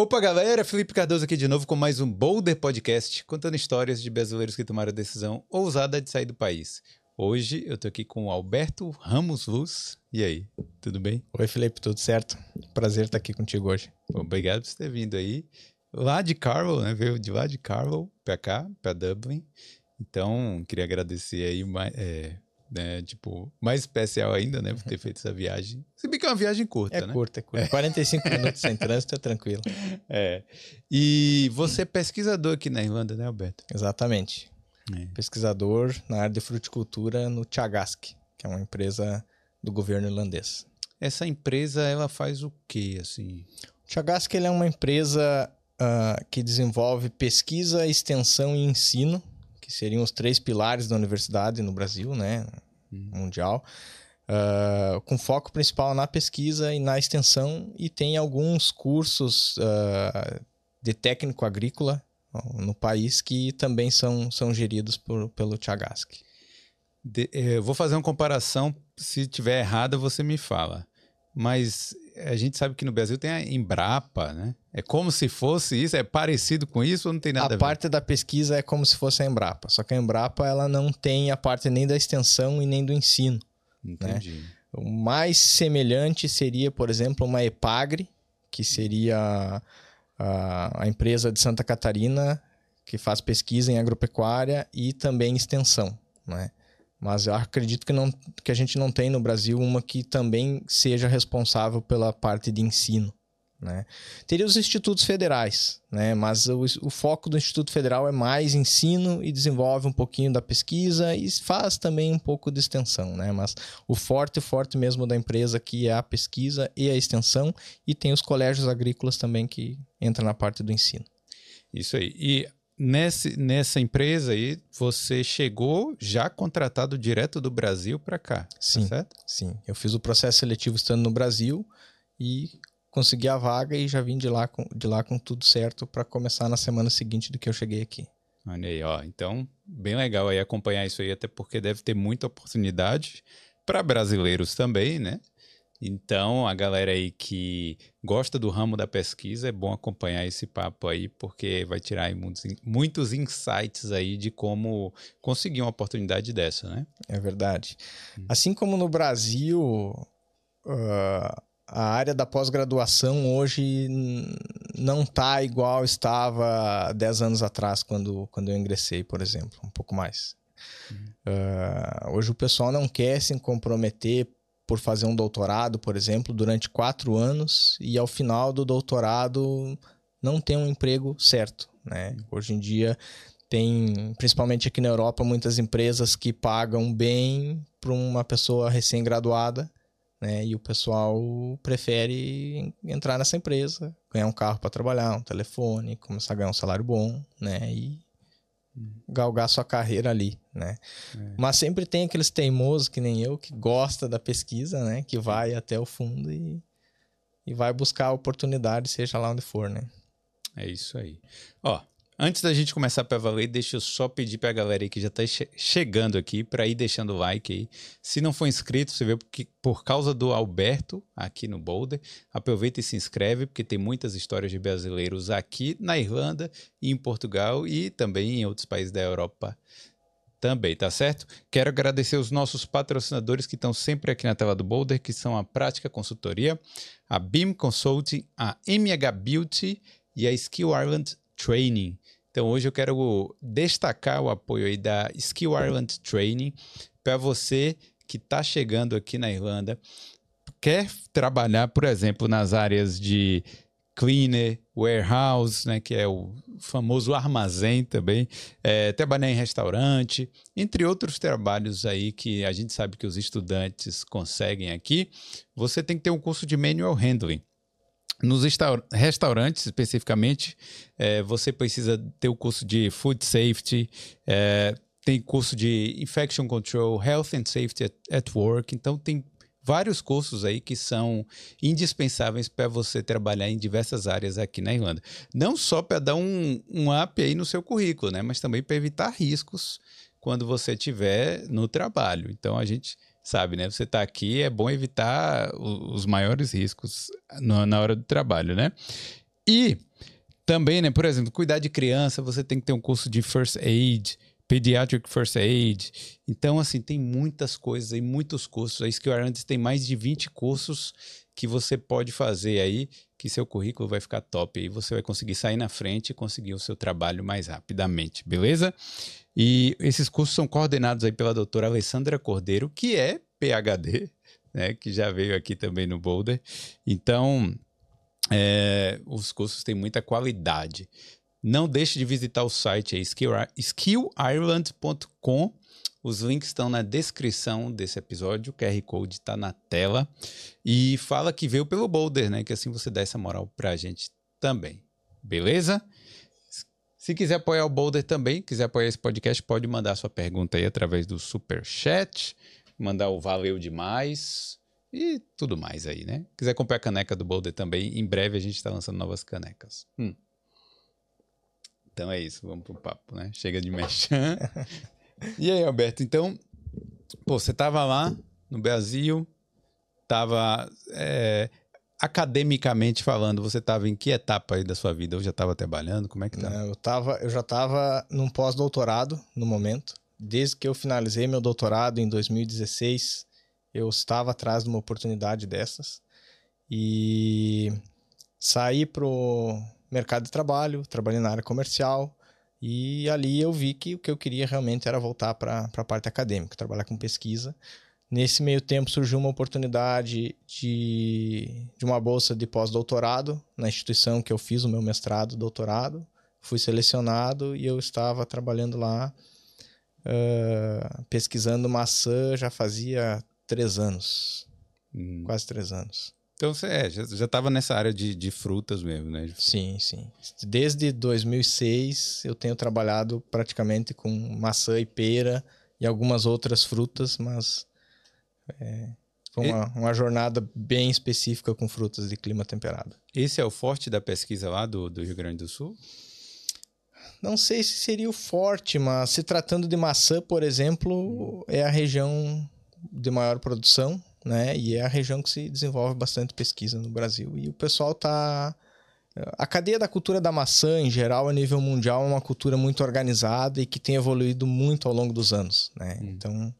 Opa, galera! Felipe Cardoso aqui de novo com mais um Boulder Podcast, contando histórias de brasileiros que tomaram a decisão ousada de sair do país. Hoje eu tô aqui com o Alberto Ramos Luz. E aí, tudo bem? Oi, Felipe, tudo certo? Prazer estar aqui contigo hoje. Obrigado por ter vindo aí. Lá de Carroll, né? Veio de lá de Carroll pra cá, pra Dublin. Então, queria agradecer aí é, né? Tipo, mais especial ainda, né? Por ter feito essa viagem. Se bem que é uma viagem curta, é né? Curta, é curta, é 45 minutos sem trânsito é tranquilo. É. E você é pesquisador aqui na Irlanda, né, Alberto? Exatamente. É. Pesquisador na área de fruticultura no Chagask, que é uma empresa do governo irlandês. Essa empresa, ela faz o quê, assim? O Chagask é uma empresa uh, que desenvolve pesquisa, extensão e ensino que seriam os três pilares da universidade no Brasil, né, uhum. mundial, uh, com foco principal na pesquisa e na extensão, e tem alguns cursos uh, de técnico agrícola no país que também são, são geridos por, pelo Chagask. De, eu vou fazer uma comparação, se tiver errada você me fala. Mas a gente sabe que no Brasil tem a Embrapa, né? É como se fosse isso, é parecido com isso ou não tem nada a, a ver? A parte da pesquisa é como se fosse a Embrapa, só que a Embrapa ela não tem a parte nem da extensão e nem do ensino. Né? Entendi. Né? O mais semelhante seria, por exemplo, uma Epagre, que seria a, a empresa de Santa Catarina que faz pesquisa em agropecuária e também extensão, né? Mas eu acredito que, não, que a gente não tem no Brasil uma que também seja responsável pela parte de ensino. Né? Teria os institutos federais, né? mas o, o, foco do Instituto Federal é mais ensino e desenvolve um pouquinho da pesquisa e faz também um pouco de extensão. Né? Mas o forte, forte mesmo da empresa aqui é a pesquisa e a extensão, e tem os colégios agrícolas também que entram na parte do ensino. Isso aí. E nesse, nessa empresa aí, você chegou já contratado direto do Brasil para cá, tá sim, tá certo? Sim, eu fiz o processo seletivo estando no Brasil e consegui a vaga e já vim de lá com, de lá com tudo certo para começar na semana seguinte do que eu cheguei aqui. Olha aí, ó. Então, bem legal aí acompanhar isso aí, até porque deve ter muita oportunidade para brasileiros também, né? Então, a galera aí que gosta do ramo da pesquisa, é bom acompanhar esse papo aí, porque vai tirar muitos, muitos insights aí de como conseguir uma oportunidade dessa, né? É verdade. Hum. Assim como no Brasil, uh, a área da pós-graduação hoje não está igual estava 10 anos atrás, quando, quando eu ingressei, por exemplo, um pouco mais. Uh, hoje o pessoal não quer se comprometer por fazer um doutorado, por exemplo, durante quatro anos e ao final do doutorado não tem um emprego certo. Né? Hoje em dia tem, principalmente aqui na Europa, muitas empresas que pagam bem para uma pessoa recém-graduada, né? E o pessoal prefere entrar nessa empresa, ganhar um carro para trabalhar, um telefone, começar a ganhar um salário bom, né? E galgar sua carreira ali, né? É. Mas sempre tem aqueles teimosos que nem eu que gosta da pesquisa, né? Que vai até o fundo e, e vai buscar a oportunidade, seja lá onde for, né? É isso aí. Ó, Antes da gente começar para valer, deixa eu só pedir para a galera aí que já está che chegando aqui para ir deixando o like aí. Se não for inscrito, você vê porque por causa do Alberto aqui no Boulder, aproveita e se inscreve porque tem muitas histórias de brasileiros aqui na Irlanda e em Portugal e também em outros países da Europa também, tá certo? Quero agradecer os nossos patrocinadores que estão sempre aqui na tela do Boulder, que são a Prática Consultoria, a BIM Consulting, a MH Beauty e a Skill Ireland Training. Então hoje eu quero destacar o apoio aí da Skill Ireland Training para você que está chegando aqui na Irlanda, quer trabalhar, por exemplo, nas áreas de cleaner, warehouse, né, que é o famoso armazém também, é, trabalhar em restaurante, entre outros trabalhos aí que a gente sabe que os estudantes conseguem aqui, você tem que ter um curso de manual handling. Nos restaurantes, especificamente, é, você precisa ter o curso de Food Safety, é, tem curso de Infection Control, Health and Safety at, at Work. Então, tem vários cursos aí que são indispensáveis para você trabalhar em diversas áreas aqui na Irlanda. Não só para dar um, um up aí no seu currículo, né? Mas também para evitar riscos quando você estiver no trabalho. Então, a gente sabe, né? Você está aqui, é bom evitar os maiores riscos na hora do trabalho, né? E também, né? Por exemplo, cuidar de criança, você tem que ter um curso de first aid, pediatric first aid. Então, assim, tem muitas coisas e muitos cursos. A Skill Ireland tem mais de 20 cursos que você pode fazer aí, que seu currículo vai ficar top e você vai conseguir sair na frente e conseguir o seu trabalho mais rapidamente, beleza? E esses cursos são coordenados aí pela doutora Alessandra Cordeiro, que é PhD, né, que já veio aqui também no Boulder. Então, é, os cursos têm muita qualidade. Não deixe de visitar o site é skillireland.com. Os links estão na descrição desse episódio, o QR Code está na tela. E fala que veio pelo Boulder, né? Que assim você dá essa moral pra gente também. Beleza? Se quiser apoiar o Boulder também, quiser apoiar esse podcast, pode mandar sua pergunta aí através do super chat, mandar o valeu demais e tudo mais aí, né? Quiser comprar a caneca do Boulder também, em breve a gente está lançando novas canecas. Hum. Então é isso, vamos pro papo, né? Chega de mexer. e aí, Alberto, então, pô, você tava lá no Brasil, tava é, academicamente falando, você tava em que etapa aí da sua vida? Eu já tava trabalhando, como é que tá? Eu, tava, eu já tava num pós-doutorado no momento. Desde que eu finalizei meu doutorado em 2016, eu estava atrás de uma oportunidade dessas e saí pro mercado de trabalho, trabalhei na área comercial e ali eu vi que o que eu queria realmente era voltar para a parte acadêmica, trabalhar com pesquisa. Nesse meio tempo surgiu uma oportunidade de, de uma bolsa de pós-doutorado na instituição que eu fiz o meu mestrado, doutorado. Fui selecionado e eu estava trabalhando lá, uh, pesquisando maçã já fazia três anos. Hum. Quase três anos. Então você é, já estava nessa área de, de frutas mesmo, né? Sim, sim. Desde 2006 eu tenho trabalhado praticamente com maçã e pera e algumas outras frutas, mas é, foi uma, uma, jornada bem específica com frutas de clima temperado. Esse é o forte da pesquisa lá do, do Rio Grande do Sul? Não sei se seria o forte, mas se tratando de maçã, por exemplo, é a região de maior produção né? E é a região que se desenvolve bastante pesquisa no Brasil. E o pessoal tá a cadeia da cultura da maçã, em geral, a nível mundial, é uma cultura muito organizada e que tem evoluído muito ao longo dos anos, né? Hum. Então,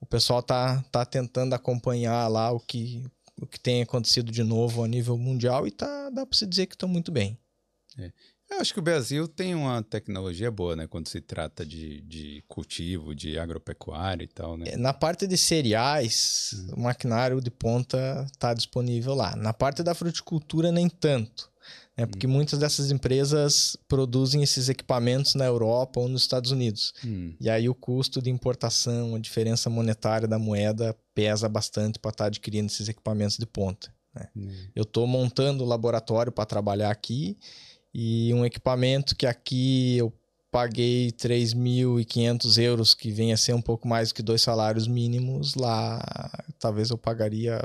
o pessoal tá, tá tentando acompanhar lá o que, o que tem acontecido de novo a nível mundial e tá, dá para se dizer que estão muito bem. É. Eu acho que o Brasil tem uma tecnologia boa, né? Quando se trata de, de cultivo, de agropecuária e tal, né? É, na parte de cereais, hum. o maquinário de ponta está disponível lá. Na parte da fruticultura, nem tanto. Né? Porque hum. muitas dessas empresas produzem esses equipamentos na Europa ou nos Estados Unidos. Hum. E aí o custo de importação, a diferença monetária da moeda pesa bastante para estar tá adquirindo esses equipamentos de ponta. Né? Hum. Eu estou montando o laboratório para trabalhar aqui e um equipamento que aqui eu paguei 3.500 euros, que vem a ser um pouco mais do que dois salários mínimos, lá talvez eu pagaria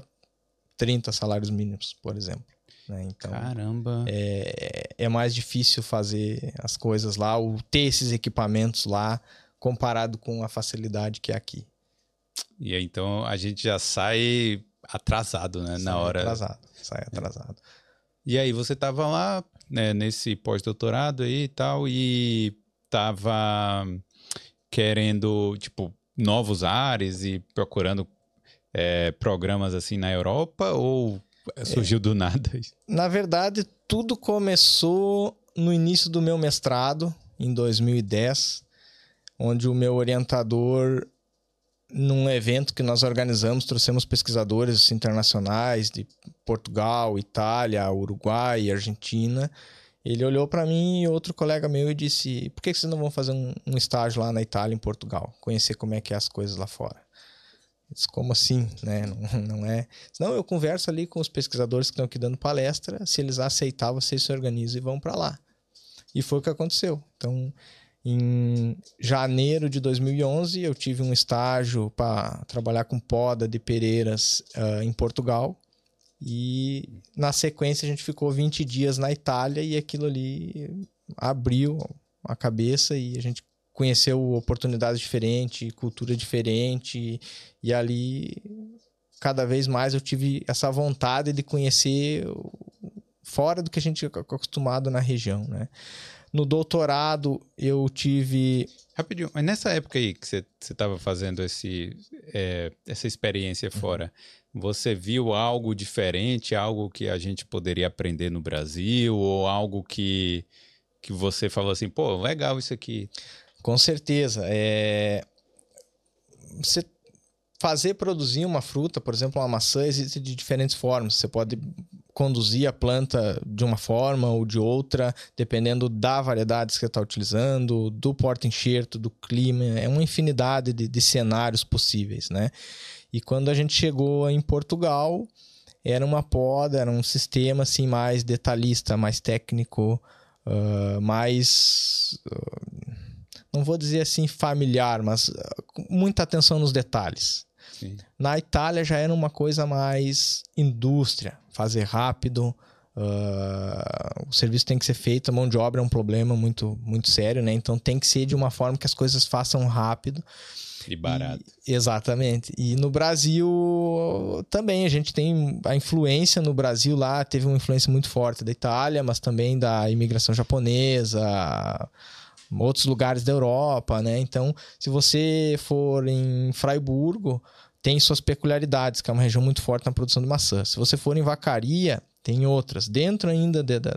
30 salários mínimos, por exemplo. Né? Então, Caramba! É, é mais difícil fazer as coisas lá, ou ter esses equipamentos lá, comparado com a facilidade que é aqui. E aí, então a gente já sai atrasado, né? Sai na hora. Atrasado, sai atrasado. E aí, você tava lá, né, nesse pós-doutorado aí e tal, e tava querendo, tipo, novos ares e procurando é, programas assim na Europa ou surgiu é, do nada? Na verdade, tudo começou no início do meu mestrado, em 2010, onde o meu orientador num evento que nós organizamos, trouxemos pesquisadores internacionais de Portugal, Itália, Uruguai, Argentina. Ele olhou para mim e outro colega meu e disse: Por que vocês não vão fazer um, um, estágio lá na Itália, em Portugal? Conhecer como é que é as coisas lá fora. Eu disse, como assim? Né? Não, não é. Não, eu converso ali com os pesquisadores que estão aqui dando palestra. Se eles aceitar, vocês se organizam e vão para lá. E foi o que aconteceu. Então, em janeiro de 2011, eu tive um estágio para trabalhar com poda de pereiras uh, em Portugal. E na sequência a gente ficou 20 dias na Itália e aquilo ali abriu a cabeça e a gente conheceu oportunidades diferentes, cultura diferente. E ali, cada vez mais, eu tive essa vontade de conhecer fora do que a gente é acostumado na região, né? No doutorado, eu tive. Rapidinho, mas nessa época aí que você estava fazendo esse, é, essa experiência uhum. fora, você viu algo diferente, algo que a gente poderia aprender no Brasil, ou algo que, que você falou assim, pô, legal isso aqui? Com certeza. É... Você fazer produzir uma fruta, por exemplo, uma maçã, existe de diferentes formas. Você pode conduzir a planta de uma forma ou de outra, dependendo da variedade que você está utilizando, do porta-enxerto, do clima, é uma infinidade de, de, cenários possíveis, né? E quando a gente chegou em Portugal, era uma poda, era um sistema assim mais detalhista, mais técnico, uh, mais uh, não vou dizer assim familiar, mas uh, muita atenção nos detalhes. Sim. Na Itália já era uma coisa mais indústria, fazer rápido. Uh, o serviço tem que ser feito, a mão de obra é um problema muito, muito sério, né? Então tem que ser de uma forma que as coisas façam rápido. E barato. E, exatamente. E no Brasil também a gente tem a influência no Brasil lá, teve uma influência muito forte da Itália, mas também da imigração japonesa, outros lugares da Europa, né? Então, se você for em Freiburgo, tem suas peculiaridades, que é uma região muito forte na produção de maçã. Se você for em Vacaria, tem outras. Dentro ainda de, da,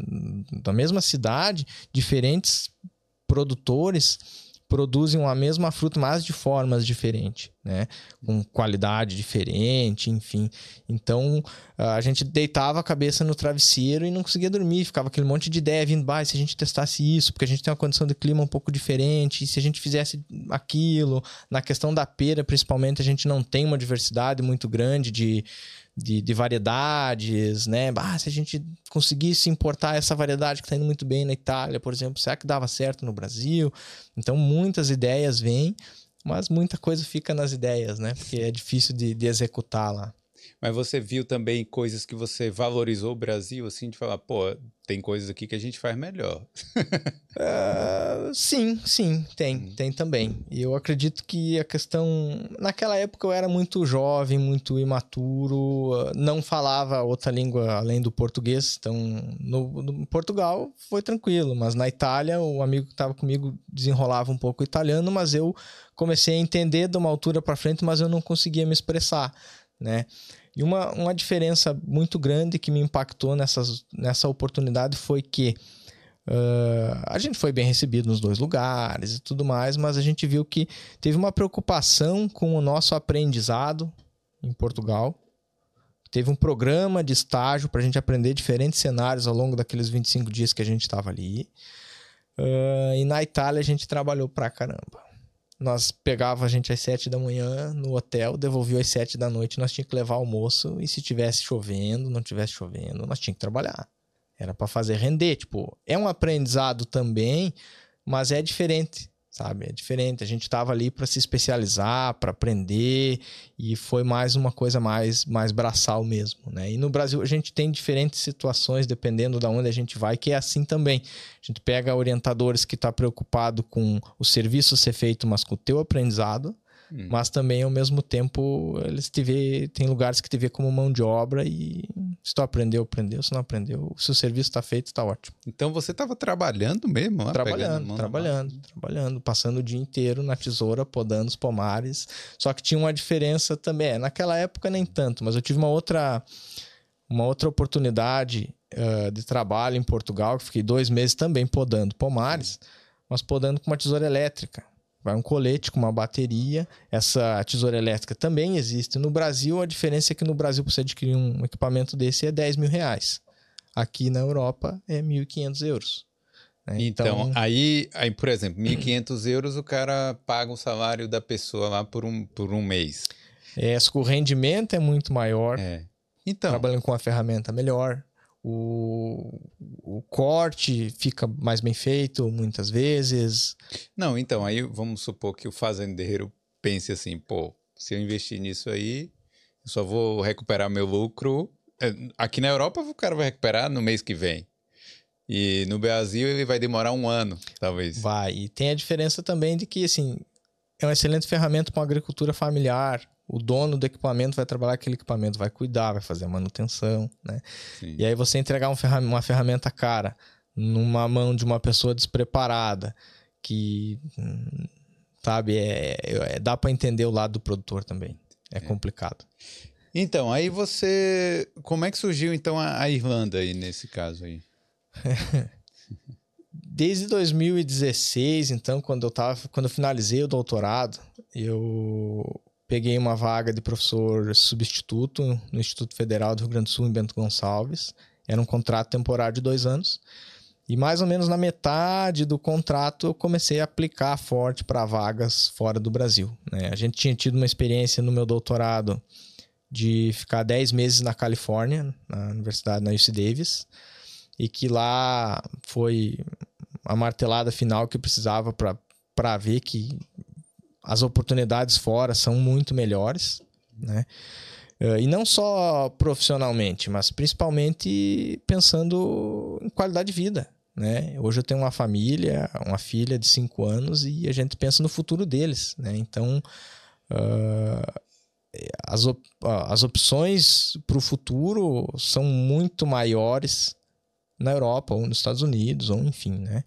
da mesma cidade, diferentes produtores produzem a mesma fruta, mas de formas diferentes, né? Com qualidade diferente, enfim. Então, a gente deitava a cabeça no travesseiro e não conseguia dormir, ficava aquele monte de ideia vindo, bah, se a gente testasse isso, porque a gente tem uma condição de clima um pouco diferente, e se a gente fizesse aquilo, na questão da pera, principalmente, a gente não tem uma diversidade muito grande de de, de, variedades, né? Ah, se a gente conseguisse importar essa variedade que está indo muito bem na Itália, por exemplo, será que dava certo no Brasil? Então, muitas ideias vêm, mas muita coisa fica nas ideias, né? Porque é difícil de, de executar lá. Mas você viu também coisas que você valorizou o Brasil, assim, de falar, pô, tem coisas aqui que a gente faz melhor. uh, sim, sim, tem, hum. tem também. E eu acredito que a questão. Naquela época eu era muito jovem, muito imaturo, não falava outra língua além do português. Então, no, no Portugal foi tranquilo, mas na Itália o amigo que estava comigo desenrolava um pouco italiano, mas eu comecei a entender de uma altura para frente, mas eu não conseguia me expressar né? E uma, uma diferença muito grande que me impactou nessas, nessa oportunidade foi que uh, a gente foi bem recebido nos dois lugares e tudo mais, mas a gente viu que teve uma preocupação com o nosso aprendizado em Portugal. Teve um programa de estágio para a gente aprender diferentes cenários ao longo daqueles 25 dias que a gente estava ali. Uh, e na Itália a gente trabalhou pra caramba. Nós pegava a gente às sete da manhã no hotel, devolvia às sete da noite, nós tínhamos que levar almoço e se tivesse chovendo, não tivesse chovendo, nós tínhamos que trabalhar. Era para fazer render, tipo, é um aprendizado também, mas é diferente sabe? É diferente. A gente estava ali para se especializar, para aprender e foi mais uma coisa mais mais braçal mesmo, né? E no Brasil a gente tem diferentes situações dependendo da onde a gente vai, que é assim também. A gente pega orientadores que está preocupado com o serviço ser feito, mas com o teu aprendizado Hum. Mas também, ao mesmo tempo, eles te vê, tem lugares que te vê como mão de obra e se tu aprendeu, aprendeu. Se não aprendeu, se o serviço está feito, está ótimo. Então você estava trabalhando mesmo? Lá, trabalhando, trabalhando, trabalhando. Passando o dia inteiro na tesoura, podando os pomares. Só que tinha uma diferença também. É, naquela época nem tanto, mas eu tive uma outra, uma outra oportunidade uh, de trabalho em Portugal, que fiquei dois meses também podando pomares, mas podando com uma tesoura elétrica. Vai um colete com uma bateria. Essa tesoura elétrica também existe no Brasil. A diferença é que no Brasil, para você adquirir um equipamento desse, é 10 mil reais. Aqui na Europa é 1.500 euros. Né? Então, então, aí, aí, por exemplo, 1.500 euros o cara paga o salário da pessoa lá por um, por um mês. É, o rendimento é muito maior. É. Então, trabalhando com uma ferramenta melhor o, o corte fica mais bem feito muitas vezes. Não, então, aí vamos supor que o fazendeiro pense assim, pô, se eu investir nisso aí, eu só vou recuperar meu lucro. É, aqui na Europa o cara vai recuperar no mês que vem. E no Brasil ele vai demorar um ano, talvez. Vai. E tem a diferença também de que, assim, é uma excelente ferramenta para uma agricultura familiar, o dono do equipamento vai trabalhar aquele equipamento, vai cuidar, vai fazer a manutenção, né? Sim. E aí você entregar uma ferramenta cara numa mão de uma pessoa despreparada, que, sabe, é, é dá para entender o lado do produtor também. É, é, complicado. Então, aí você. Como é que surgiu então a, a Irlanda aí nesse caso aí? Desde 2016, então, quando eu tava, quando eu finalizei o doutorado, eu peguei uma vaga de professor substituto no Instituto Federal do Rio Grande do Sul, em Bento Gonçalves. Era um contrato temporário de dois anos. E mais ou menos na metade do contrato eu comecei a aplicar forte para vagas fora do Brasil. Né? A gente tinha tido uma experiência no meu doutorado de ficar 10 meses na Califórnia, na universidade, na UC Davis, e que lá foi a martelada final que precisava para ver que as oportunidades fora são muito melhores, né? Eh, e não só profissionalmente, mas principalmente pensando em qualidade de vida. Né? Hoje eu tenho uma família, uma filha de 5 anos e a gente pensa no futuro deles. Né? Então, uh, as, op as opções para o futuro são muito maiores na Europa ou nos Estados Unidos, ou enfim. Né?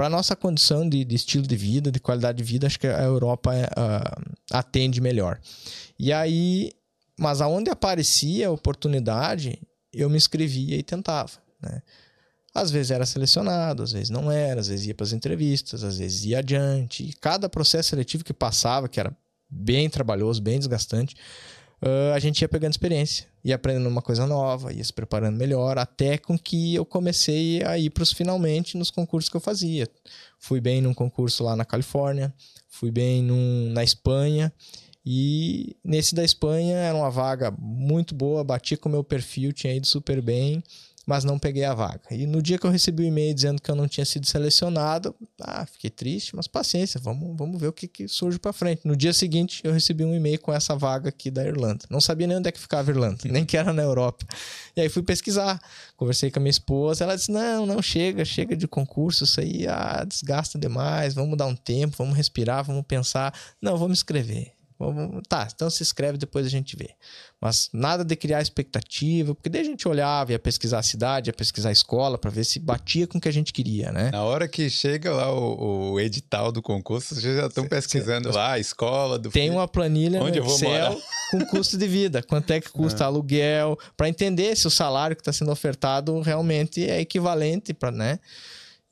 Para nossa condição de, de, estilo de vida, de qualidade de vida, acho que a Europa uh, atende melhor. E aí, mas aonde aparecia a oportunidade, eu me inscrevia e tentava. Né? Às vezes era selecionado, às vezes não era, às vezes ia para as entrevistas, às vezes ia adiante. E cada processo seletivo que passava, que era bem trabalhoso, bem desgastante, uh, a gente ia pegando experiência, ia aprendendo uma coisa nova, ia se preparando melhor, até com que eu comecei a ir para os finalmente nos concursos que eu fazia. Fui bem num concurso lá na Califórnia, fui bem num, na Espanha. E nesse da Espanha era uma vaga muito boa, bati com o meu perfil, tinha ido super bem mas não peguei a vaga. E no dia que eu recebi o e-mail dizendo que eu não tinha sido selecionado, ah, fiquei triste, mas paciência, vamos, vamos ver o que, que surge para frente. No dia seguinte, eu recebi um e-mail com essa vaga aqui da Irlanda. Não sabia nem onde é que ficava a Irlanda, nem que era na Europa. E aí fui pesquisar, conversei com a minha esposa, ela disse: "Não, não chega, chega de concurso, isso aí ah, desgasta demais, vamos dar um tempo, vamos respirar, vamos pensar. Não, vou me inscrever. Tá, então se inscreve, depois a gente vê. Mas nada de criar expectativa, porque daí a gente olhava, ia pesquisar a cidade, ia pesquisar a escola, para ver se batia com o que a gente queria, né? Na hora que chega lá o, o edital do concurso, vocês já estão pesquisando lá a escola do Tem filho. uma planilha Onde no Excel com custo de vida, quanto é que custa ah. aluguel, para entender se o salário que está sendo ofertado realmente é equivalente para, né?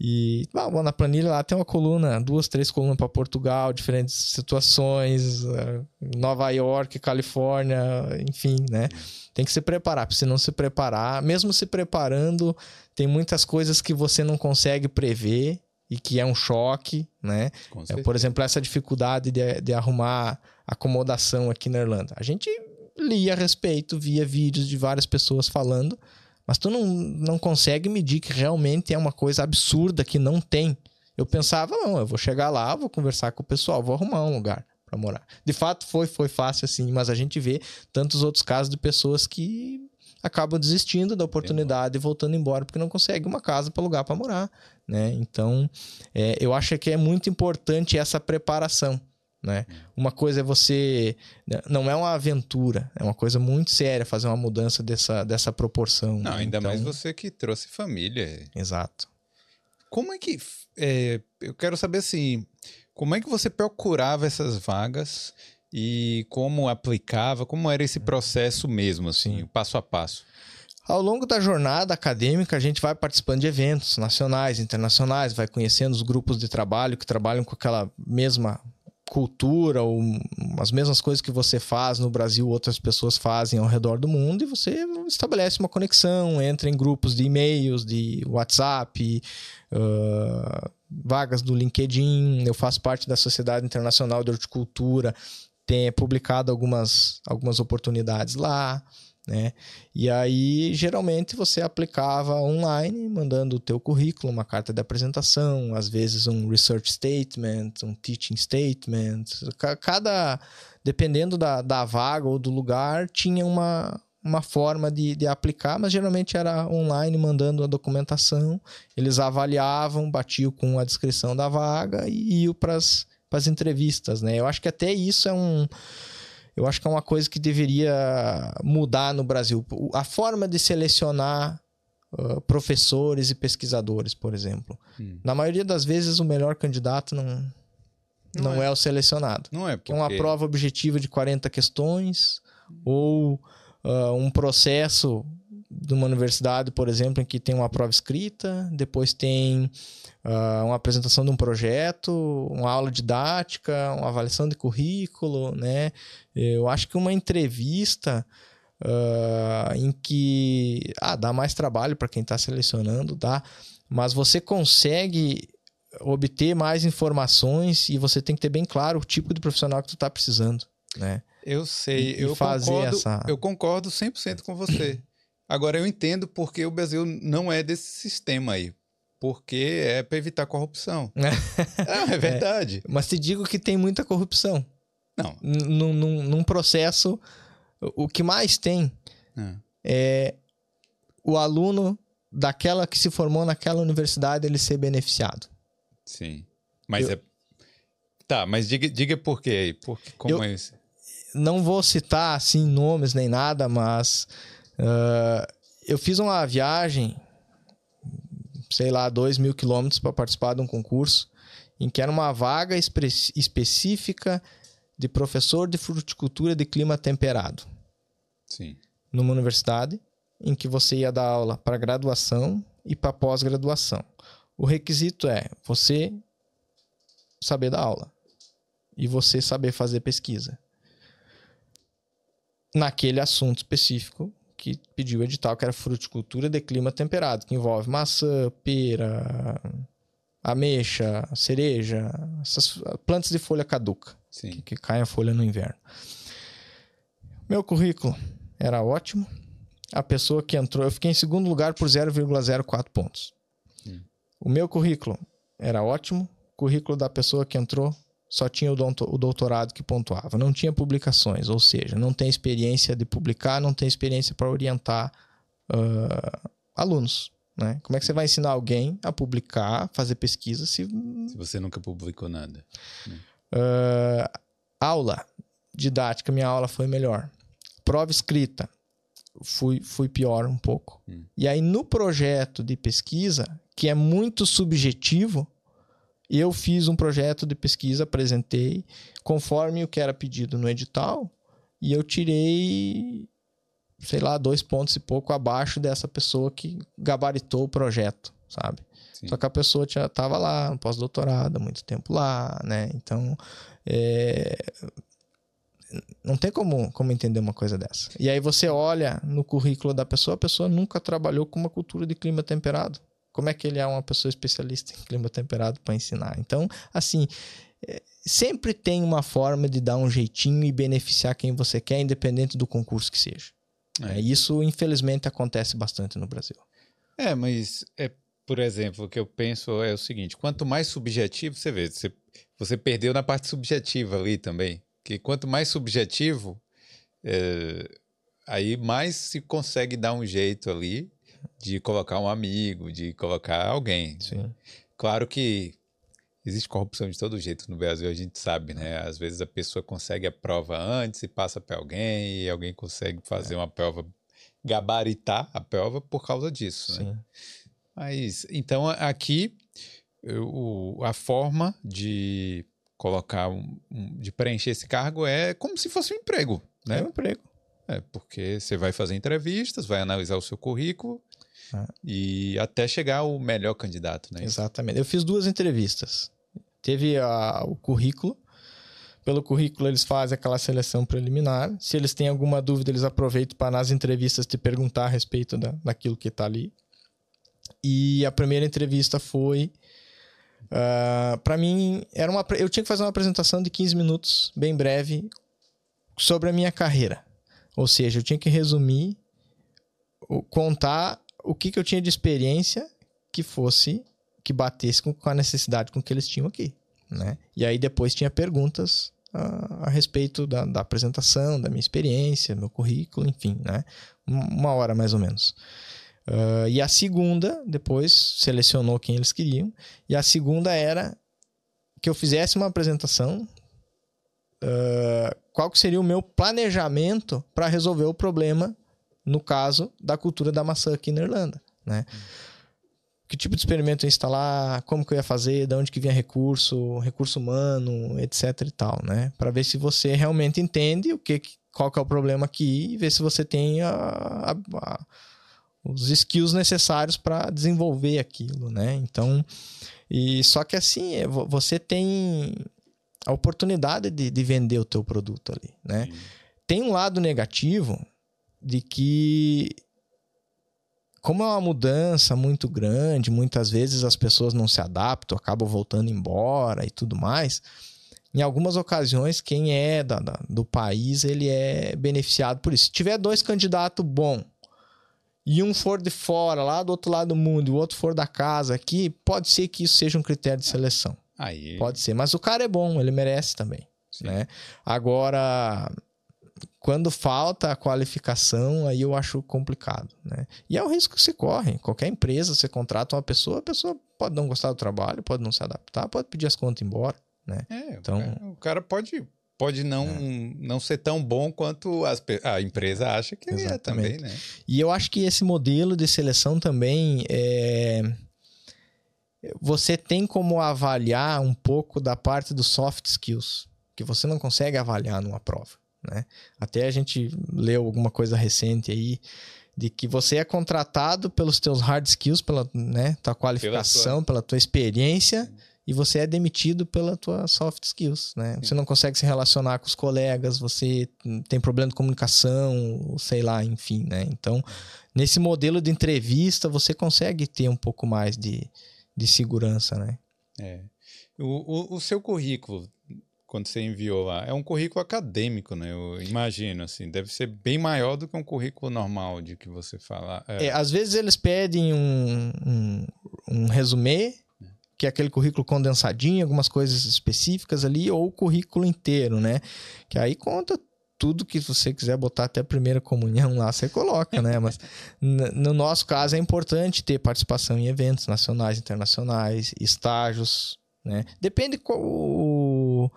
E bom, na planilha lá tem uma coluna, duas, três colunas para Portugal, diferentes situações, eh, Nova York, Califórnia, enfim, né? Tem que se preparar, porque se não se preparar, mesmo se preparando, tem muitas coisas que você não consegue prever e que é um choque, né? É, por exemplo, essa dificuldade de, de arrumar acomodação aqui na Irlanda. A gente lia a respeito, via vídeos de várias pessoas falando, mas tu não, não consegue medir que realmente é uma coisa absurda que não tem. Eu pensava, não, eu vou chegar lá, vou conversar com o pessoal, vou arrumar um lugar para morar. De fato, foi, foi fácil assim, mas a gente vê tantos outros casos de pessoas que acabam desistindo da oportunidade e voltando embora porque não consegue uma casa para lugar para morar, né? Então, é, eu acho que é muito importante essa preparação. Né? Uma coisa é você. Né, não é uma aventura, é uma coisa muito séria fazer uma mudança dessa, dessa proporção. Não, ainda então... mais você que trouxe família. Exato. Como é que. É, eu quero saber assim. Como é que você procurava essas vagas e como aplicava? Como era esse processo mesmo, assim, passo a passo? Ao longo da jornada acadêmica, a gente vai participando de eventos nacionais, internacionais, vai conhecendo os grupos de trabalho que trabalham com aquela mesma cultura ou as mesmas coisas que você faz no Brasil, outras pessoas fazem ao redor do mundo e você estabelece uma conexão, entra em grupos de e-mails, de WhatsApp, uh, vagas do LinkedIn. Eu faço parte da Sociedade Internacional de Horticultura, tem publicado algumas, algumas oportunidades lá né? E aí, geralmente, você aplicava online, mandando o teu currículo, uma carta de apresentação, às vezes um research statement, um teaching statement. Cada, dependendo da, da vaga ou do lugar, tinha uma, uma forma de, de aplicar, mas geralmente era online, mandando a documentação. Eles avaliavam, batiam com a descrição da vaga e iam para as entrevistas, né? Eu acho que até isso é um eu acho que é uma coisa que deveria mudar no Brasil. A forma de selecionar uh, professores e pesquisadores, por exemplo. Hum. Na maioria das vezes, o melhor candidato não, não, não é. é. o selecionado. Não é porque... É uma prova objetiva de 40 questões ou uh, um processo de uma universidade, por exemplo, em que tem uma prova escrita, depois tem uh, uma apresentação de um projeto, uma aula didática, uma avaliação de currículo, né? Eu acho que uma entrevista uh, em que ah, dá mais trabalho para quem está selecionando, dá, mas você consegue obter mais informações e você tem que ter bem claro o tipo de profissional que tu está precisando, né? Eu sei, e, eu, fazer concordo, essa... eu concordo 100% com você. Agora eu entendo porque o Brasil não é desse sistema aí porque é para evitar corrupção. é, é verdade. É, mas te digo que tem muita corrupção. Não. Num, num, num processo, o que mais tem é. é. o aluno daquela que se formou naquela universidade ele ser beneficiado. Sim. Mas eu, é. Tá, mas diga, diga por quê aí. Por, como eu, é isso? Não vou citar assim nomes nem nada, mas uh, eu fiz uma viagem sei lá, 2 mil quilômetros para participar de um concurso em que era uma vaga específica de professor de fruticultura de clima temperado. Sim. Numa universidade em que você ia dar aula para graduação e para pós-graduação. O requisito é você saber dar aula e você saber fazer pesquisa naquele assunto específico que pediu o edital, que era fruticultura de clima temperado, que envolve maçã, pera, ameixa, cereja, essas plantas de folha caduca, que, que caem a folha no inverno. Meu currículo era ótimo. A pessoa que entrou, eu fiquei em segundo lugar por 0,04 pontos. Hum. O meu currículo era ótimo. O currículo da pessoa que entrou só tinha o doutorado que pontuava, não tinha publicações, ou seja, não tem experiência de publicar, não tem experiência para orientar uh, alunos. Né? Como é que você vai ensinar alguém a publicar, fazer pesquisa se. Se você nunca publicou nada. Uh, aula didática, minha aula foi melhor. Prova escrita, fui, fui pior um pouco. Hum. E aí, no projeto de pesquisa, que é muito subjetivo, eu fiz um projeto de pesquisa, apresentei conforme o que era pedido no edital e eu tirei, sei lá, dois pontos e pouco abaixo dessa pessoa que gabaritou o projeto, sabe? Sim. Só que a pessoa já estava lá, pós-doutorado, há muito tempo lá, né? Então, é... não tem como, como entender uma coisa dessa. E aí você olha no currículo da pessoa, a pessoa nunca trabalhou com uma cultura de clima temperado. Como é que ele é uma pessoa especialista em clima temperado para ensinar? Então, assim, é, sempre tem uma forma de dar um jeitinho e beneficiar quem você quer, independente do concurso que seja. É. É, isso, infelizmente, acontece bastante no Brasil. É, mas é, por exemplo, o que eu penso é o seguinte: quanto mais subjetivo você vê, você, você perdeu na parte subjetiva ali também. Que quanto mais subjetivo, é, aí mais se consegue dar um jeito ali de colocar um amigo, de colocar alguém. Sim. Claro que existe corrupção de todo jeito no Brasil, a gente sabe, né? Às vezes a pessoa consegue a prova antes e passa para alguém, e alguém consegue fazer é. uma prova, gabaritar a prova por causa disso, né? Sim. né? Mas, então, aqui, eu, a forma de colocar, um, de preencher esse cargo é como se fosse um emprego, né? É um emprego. É, porque você vai fazer entrevistas, vai analisar o seu currículo, é. E até chegar o melhor candidato, né? Exatamente. Eu fiz duas entrevistas. Teve a, o currículo. Pelo currículo, eles fazem aquela seleção preliminar. Se eles têm alguma dúvida, eles aproveitam para, nas entrevistas, te perguntar a respeito da, daquilo que está ali. E a primeira entrevista foi. Uh, ah, para mim, era uma, eu tinha que fazer uma apresentação de 15 minutos, bem breve, sobre a minha carreira. Ou seja, eu tinha que resumir, contar o que, que eu tinha de experiência que fosse, que batesse com, a necessidade com que eles tinham aqui, né? E aí depois tinha perguntas a, a respeito da, da, apresentação, da minha experiência, meu currículo, enfim, né? Uma hora mais ou menos. Uh, e a segunda, depois selecionou quem eles queriam, e a segunda era que eu fizesse uma apresentação uh, qual que seria o meu planejamento para resolver o problema, no caso da cultura da maçã aqui na Irlanda, né? Que tipo de experimento eu ia instalar, como que eu ia fazer, de onde que vinha recurso, recurso humano, etc e tal, né? Para ver se você realmente entende o que, qual que é o problema aqui e ver se você tem a, a, a, os skills necessários para desenvolver aquilo, né? Então, e só que assim, você tem a oportunidade de, de vender o teu produto ali, né? Sim. Tem um lado negativo de que como é uma mudança muito grande, muitas vezes as pessoas não se adaptam, acabam voltando embora e tudo mais. Em algumas ocasiões, quem é da, da, do país, ele é beneficiado por isso. Se tiver dois candidatos bons e um for de fora, lá do outro lado do mundo, e o outro for da casa aqui, pode ser que isso seja um critério de seleção. Aí... Pode ser, mas o cara é bom, ele merece também. Né? Agora, quando falta a qualificação, aí eu acho complicado, né? E é um risco que se corre. Qualquer empresa, você contrata uma pessoa, a pessoa pode não gostar do trabalho, pode não se adaptar, pode pedir as contas embora, né? É, então, o cara pode pode não, é. não ser tão bom quanto as, a empresa acha que Exatamente. é também, né? E eu acho que esse modelo de seleção também é... Você tem como avaliar um pouco da parte dos soft skills, que você não consegue avaliar numa prova, né? Até a gente leu alguma coisa recente aí de que você é contratado pelos teus hard skills, pela né, tua qualificação, pela tua, pela tua experiência e você é demitido pela tua soft skills, né? Você não consegue se relacionar com os colegas, você tem problema de comunicação, sei lá, enfim, né? Então, nesse modelo de entrevista, você consegue ter um pouco mais de, de segurança, né? É. O, o, o seu currículo, quando você enviou lá, é um currículo acadêmico, né? Eu imagino, assim, deve ser bem maior do que um currículo normal de que você fala. É, é às vezes eles pedem um, um, um resumê que é aquele currículo condensadinho, algumas coisas específicas ali, ou o currículo inteiro, né? Que aí conta tudo que você quiser botar até a primeira comunhão lá, você coloca, né? Mas no nosso caso é importante ter participação em eventos nacionais, internacionais, estágios, né? Depende qual o,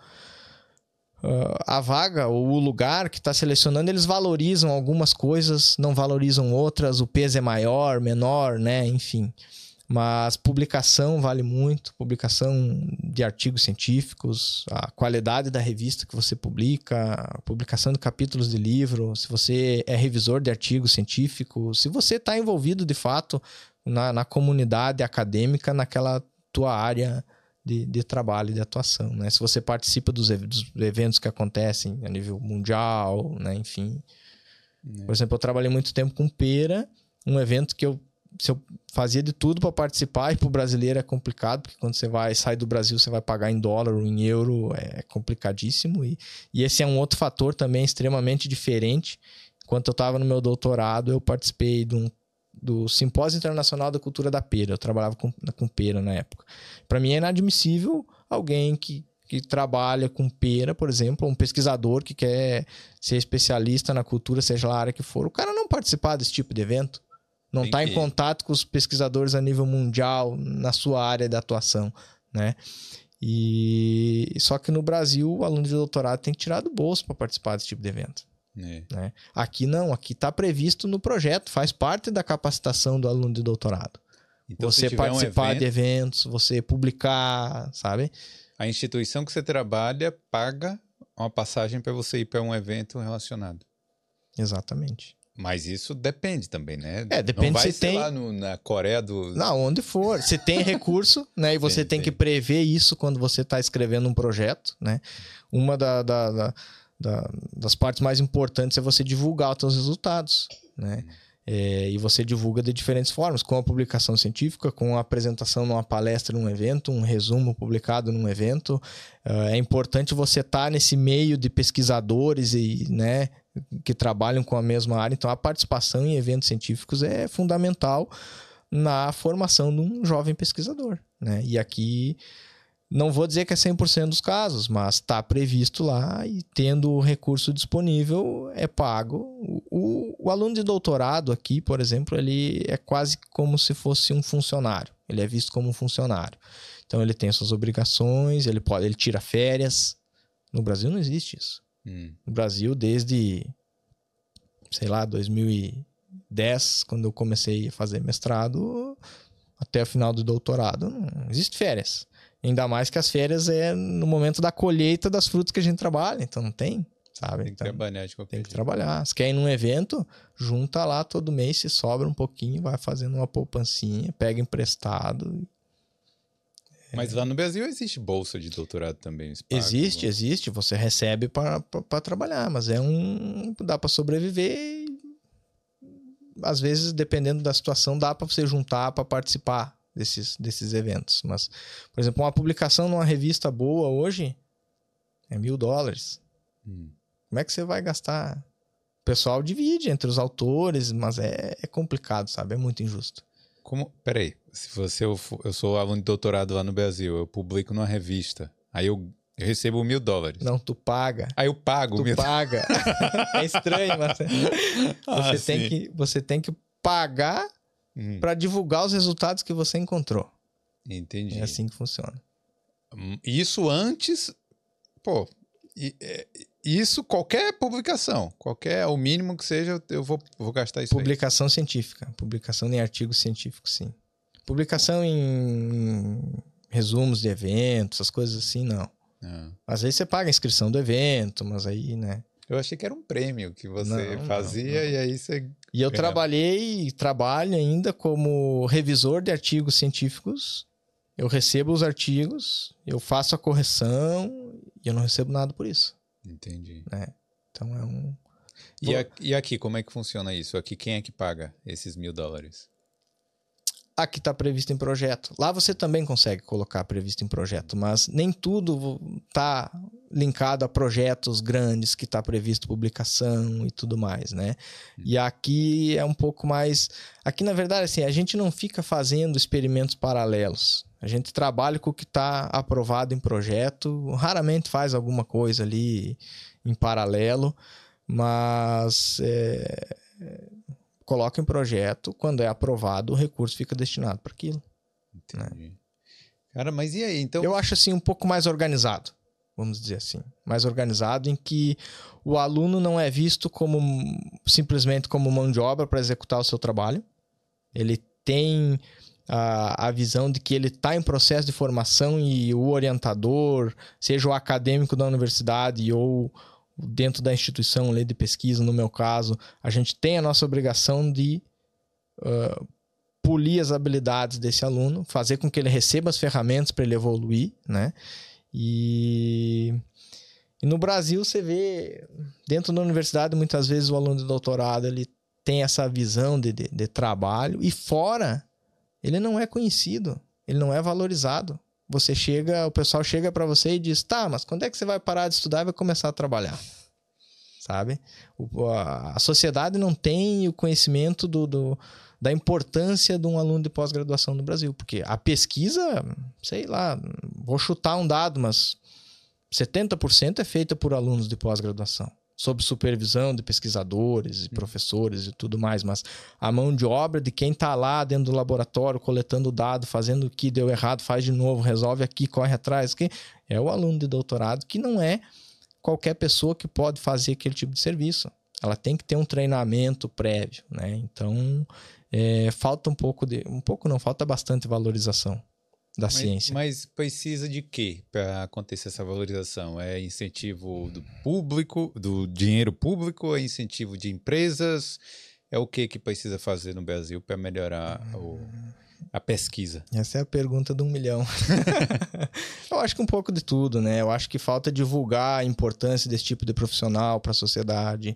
a vaga ou o lugar que está selecionando, eles valorizam algumas coisas, não valorizam outras, o peso é maior, menor, né? Enfim. Mas publicação vale muito, publicação de artigos científicos, a qualidade da revista que você publica, publicação de capítulos de livro, se você é revisor de artigo científico, se você está envolvido de fato na, na, comunidade acadêmica, naquela tua área de, de trabalho, de atuação. Né? Se você participa dos, dos eventos que acontecem a nível mundial, né? enfim. É. Por exemplo, eu trabalhei muito tempo com Pera, um evento que eu se eu fazia de tudo para participar e para o brasileiro é complicado, porque quando você vai sair do Brasil, você vai pagar em dólar ou em euro, é complicadíssimo. E, e esse é um outro fator também extremamente diferente. Enquanto eu estava no meu doutorado, eu participei de um, do Simpósio Internacional da Cultura da Pera. Eu trabalhava com, com pera na época. Para mim é inadmissível alguém que, que trabalha com pera, por exemplo, um pesquisador que quer ser especialista na cultura, seja lá a área que for, o cara não participar desse tipo de evento não está em contato com os pesquisadores a nível mundial na sua área de atuação, né? E só que no Brasil o aluno de doutorado tem que tirar do bolso para participar desse tipo de evento. É. Né? Aqui não, aqui está previsto no projeto, faz parte da capacitação do aluno de doutorado. Então, você participar um evento, de eventos, você publicar, sabe? A instituição que você trabalha paga uma passagem para você ir para um evento relacionado. Exatamente. Mas isso depende também, né? É, depende Não vai se tem lá no, na Coreia do. Não, onde for. Se tem recurso, né? E você tem, tem, que prever isso quando você está escrevendo um projeto, né? Uma da, da, da, da, das partes mais importantes é você divulgar os seus resultados, né? É, e você divulga de diferentes formas, com a publicação científica, com a apresentação numa palestra, num evento, um resumo publicado num evento. Uh, é importante você estar tá nesse meio de pesquisadores e, né, que trabalham com a mesma área. Então, a participação em eventos científicos é fundamental na formação de um jovem pesquisador. Né? E aqui, não vou dizer que é 100% dos casos, mas está previsto lá e tendo o recurso disponível, é pago. O, o, aluno de doutorado aqui, por exemplo, ele é quase como se fosse um funcionário. Ele é visto como um funcionário. Então, ele tem suas obrigações, ele pode, ele tira férias, No Brasil não existe isso. Hum. No Brasil, desde, sei lá, 2010, quando eu comecei a fazer mestrado, até o final do doutorado, não existe férias. Ainda mais que as férias é no momento da colheita das frutas que a gente trabalha, então não tem, sabe? Tem que Então, trabalhar de qualquer tem que jeito. trabalhar. Se quer ir num evento, junta lá todo mês, se sobra um pouquinho, vai fazendo uma poupancinha, pega emprestado. Mas lá no Brasil existe bolsa de doutorado também. Existe, né? existe, você recebe para trabalhar, mas é um. dá para sobreviver. Às vezes, dependendo da situação, dá para você juntar para participar desses, desses eventos. Mas, por exemplo, uma publicação numa revista boa hoje é mil dólares. Hum. Como é que você vai gastar? O pessoal divide entre os autores, mas é, é complicado, sabe? É muito injusto. Como? Peraí, se você eu, eu sou aluno de doutorado lá no Brasil, eu publico numa revista, aí eu, eu recebo mil dólares. Não, tu paga. Aí eu pago Tu mil paga. é estranho, mas Ah, você, tem sim. que, você tem que pagar Hum, para divulgar os resultados que você encontrou. entendi. É assim que funciona. Hum, Isso antes, pô, e- é, isso qualquer publicação, qualquer, o mínimo que seja, eu vou, vou gastar isso aí. Publicação científica. Publicação em artigos científicos, sim. Publicação em resumos de eventos, essas coisas assim, não. Ah. Às vezes você paga a inscrição do evento, mas aí, né? Eu achei que era um prêmio que você Não, fazia não, não. e aí você. E eu Ganhava. trabalhei e trabalho ainda como revisor de artigos científicos. Eu recebo os artigos, eu faço a correção e eu não recebo nada por isso. Entendi. Então é um. E, a- e aqui, como é que funciona isso? Aqui, quem é que paga esses mil dólares? Aqui está previsto em projeto. Lá você também consegue colocar previsto em projeto, mas nem tudo está linkado a projetos grandes que está previsto publicação e tudo mais, né? E aqui é um pouco mais. Aqui, na verdade, assim, a gente não fica fazendo experimentos paralelos. A gente trabalha com o que está aprovado em projeto, raramente faz alguma coisa ali em paralelo, mas é, coloca em projeto, quando é aprovado, o recurso fica destinado para aquilo. Entendi. Cara, mas e aí? Então. Eu acho assim um pouco mais organizado, vamos dizer assim, mais organizado em que o aluno não é visto como simplesmente como mão de obra para executar o seu trabalho. Ele tem a, a visão de que ele está em processo de formação e o orientador, seja o acadêmico da universidade ou dentro da instituição de pesquisa, no meu caso, a gente tem a nossa obrigação de ah, polir as habilidades desse aluno, fazer com que ele receba as ferramentas para ele evoluir, né? E, e no Brasil você vê, dentro da universidade, muitas vezes o aluno de doutorado ele tem essa visão de, de, de trabalho e fora ele não é conhecido, ele não é valorizado. Você chega, o pessoal chega para você e diz: "Tá, mas quando é que você vai parar de estudar e vai começar a trabalhar?" Sabe? O- a, sociedade não tem o conhecimento do, do- da importância de um aluno de pós-graduação no Brasil, porque a pesquisa, sei lá, vou chutar um dado, mas 70% é feita por alunos de pós-graduação, sob supervisão de pesquisadores e professores e tudo mais, mas a mão de obra de quem está lá dentro do laboratório, coletando dado, fazendo o que deu errado, faz de novo, resolve aqui, corre atrás, que é o aluno de doutorado, que não é qualquer pessoa que pode fazer aquele tipo de serviço. Ela tem que ter um treinamento prévio, né? Então, é, falta um pouco de... Um pouco não, falta bastante valorização da mas, ciência. mas precisa de quê para acontecer essa valorização? É incentivo do público, do dinheiro público? É incentivo de empresas? É o que que precisa fazer no Brasil para melhorar o- a pesquisa? Essa é a pergunta de um milhão. eu acho que um pouco de tudo, né? Eu acho que falta divulgar a importância desse tipo de profissional para a sociedade,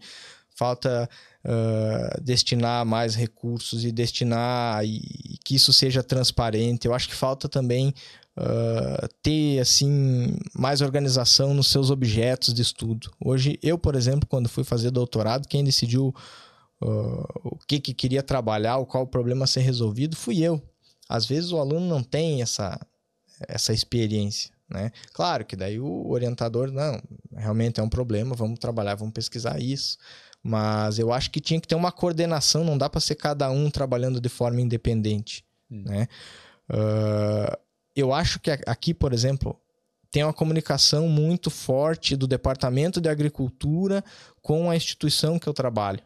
falta ah, destinar mais recursos e destinar e que isso seja transparente. Eu acho que falta também ah, ter assim mais organização nos seus objetos de estudo. Hoje, eu, por exemplo, quando fui fazer doutorado, quem decidiu ah, o que, que queria trabalhar, qual o problema a ser resolvido, fui eu. Às vezes o aluno não tem essa, essa experiência, né? Claro que daí o orientador, não, realmente é um problema, vamos trabalhar, vamos pesquisar isso. Mas eu acho que tinha que ter uma coordenação, não dá para ser cada um trabalhando de forma independente, Hum. né? Ah, eu acho que aqui, por exemplo, tem uma comunicação muito forte do Departamento de Agricultura com a instituição que eu trabalho.